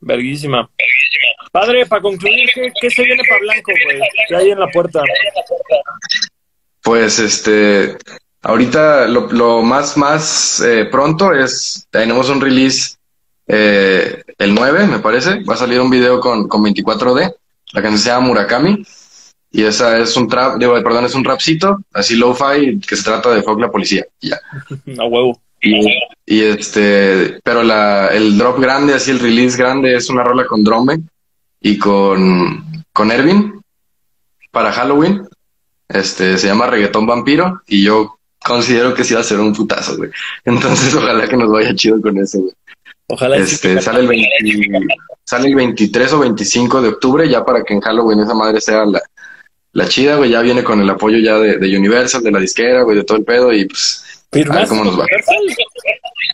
Verguísima. Padre, para concluir, ¿qué, se viene para Blanco, güey? ¿Qué hay en la puerta? Pues este, ahorita lo, lo más, más eh, pronto es, tenemos un release eh, el 9, me parece. Va a salir un video con, con 24D. La canción se llama Murakami. Y esa es un trap, digo, perdón, es un rapcito, así lo-fi, que se trata de Fuck la Policía. Ya. (laughs) A huevo. Y, este, pero la, el drop grande, así el release grande, es una rola con Drome y con, con Ervin para Halloween. Este, se llama Reggaetón Vampiro y yo considero que sí va a ser un putazo, güey. Entonces, (laughs) ojalá que nos vaya chido con eso, güey. Ojalá este, sale, el sale el 23 o 25 de octubre, ya para que en Halloween esa madre sea la, la chida, güey. Ya viene con el apoyo ya de, de Universal, de la disquera, güey, de todo el pedo y pues a ver cómo nos va.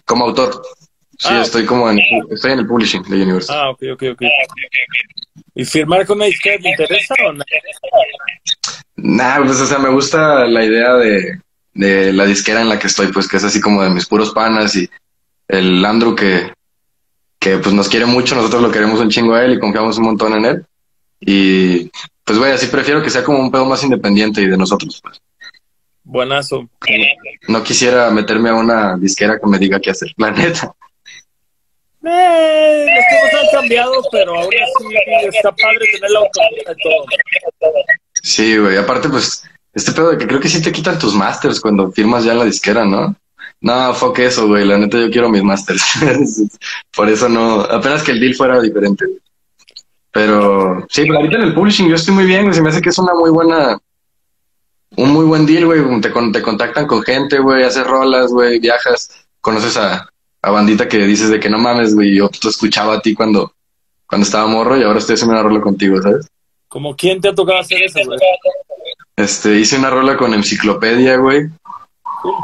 Como autor. Sí, ah, estoy como en, estoy en el publishing de Universal. Ah, ok, ok, ok. ¿Y firmar con una disquera te interesa o no? Nah, pues, o sea, me gusta la idea de, de la disquera en la que estoy, pues, que es así como de mis puros panas y el Andrew que, que pues nos quiere mucho, nosotros lo queremos un chingo a él y confiamos un montón en él. Y pues, güey, así prefiero que sea como un pedo más independiente y de nosotros, pues. Buenazo. No quisiera meterme a una disquera que me diga qué hacer, la neta. Eh, los tiempos han cambiado, pero aún así está padre tener la autonomía de todo. Sí, güey. Aparte, pues, este pedo de que creo que sí te quitan tus masters cuando firmas ya en la disquera, ¿no? No, fuck eso, güey. La neta, yo quiero mis masters. (laughs) Por eso no. Apenas que el deal fuera diferente. Pero sí, pero ahorita en el publishing yo estoy muy bien, güey. Se me hace que es una muy buena un muy buen deal, güey. Te, te contactan con gente, güey, haces rolas, güey, viajas, conoces a, a bandita que dices de que no mames, güey. Yo te escuchaba a ti cuando, cuando estaba morro y ahora estoy haciendo una rola contigo, ¿sabes? ¿Como quién te ha tocado hacer eso, güey? Este, hice una rola con Enciclopedia, güey.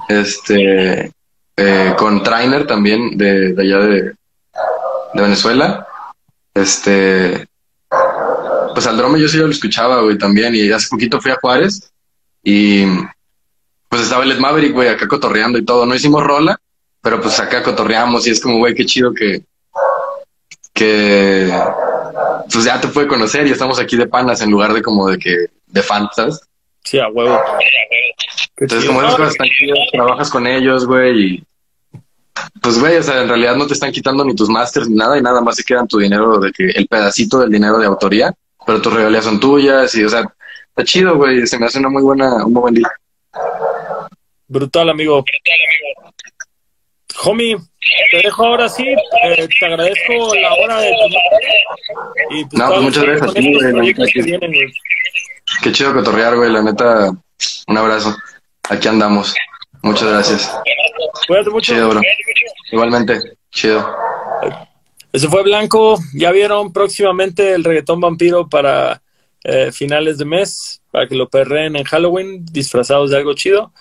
Este, eh, con Trainer también, de, de allá de, de Venezuela. Este, pues al drome yo sí lo escuchaba, güey, también. Y hace poquito fui a Juárez y pues estaba el Ed Maverick, güey, acá cotorreando y todo. No hicimos rola, pero pues acá cotorreamos y es como, güey, qué chido que, que, pues ya te puede conocer y estamos aquí de panas en lugar de como de que, de fantas. Sí, a huevo. Entonces, como esas cosas están chidas, trabajas con ellos, güey, y pues, güey, o sea, en realidad no te están quitando ni tus masters ni nada y nada más se quedan tu dinero de que el pedacito del dinero de autoría, pero tus regalías son tuyas y, o sea, está chido, güey, se me hace una muy buena, un muy buen día. Brutal, amigo. Homie, te dejo ahora sí. Eh, te agradezco la hora de tu y pues, No, pues muchas gracias a ti, güey. Qué chido cotorrear, güey. La neta, un abrazo. Aquí andamos. Muchas gracias. Cuídate mucho. Chido, bro. Igualmente. Chido. Ese fue Blanco. Ya vieron próximamente el reggaetón vampiro para eh, finales de mes, para que lo perreen en Halloween, disfrazados de algo chido.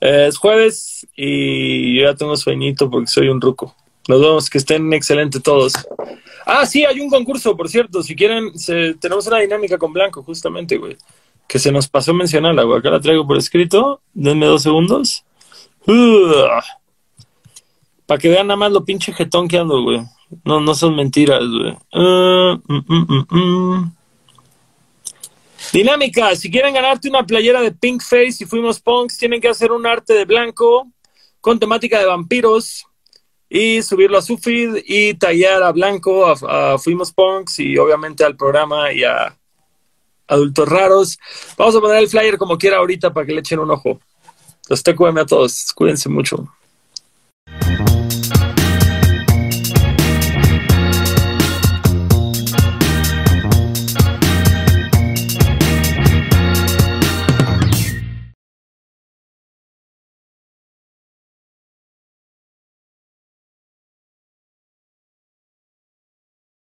Eh, es jueves y yo ya tengo sueñito porque soy un ruco. Nos vemos, que estén excelentes todos. Ah, sí, hay un concurso, por cierto. Si quieren, tenemos una dinámica con Blanco, justamente, güey. Que se nos pasó mencionarla, güey. Acá la traigo por escrito. Denme dos segundos. Para que vean nada más lo pinche jetón que ando, güey. No, no son mentiras, güey. Uh, mm, mm, mm, Dinámica, si quieren ganarte una playera de Pink Face y fuimos punks, tienen que hacer un arte de blanco con temática de vampiros y subirlo a su feed y tallar a blanco, a, Fuimos Punks y obviamente al programa y a adultos raros. Vamos a poner el flyer como quiera ahorita para que le echen un ojo. Los TQM a todos, cuídense mucho.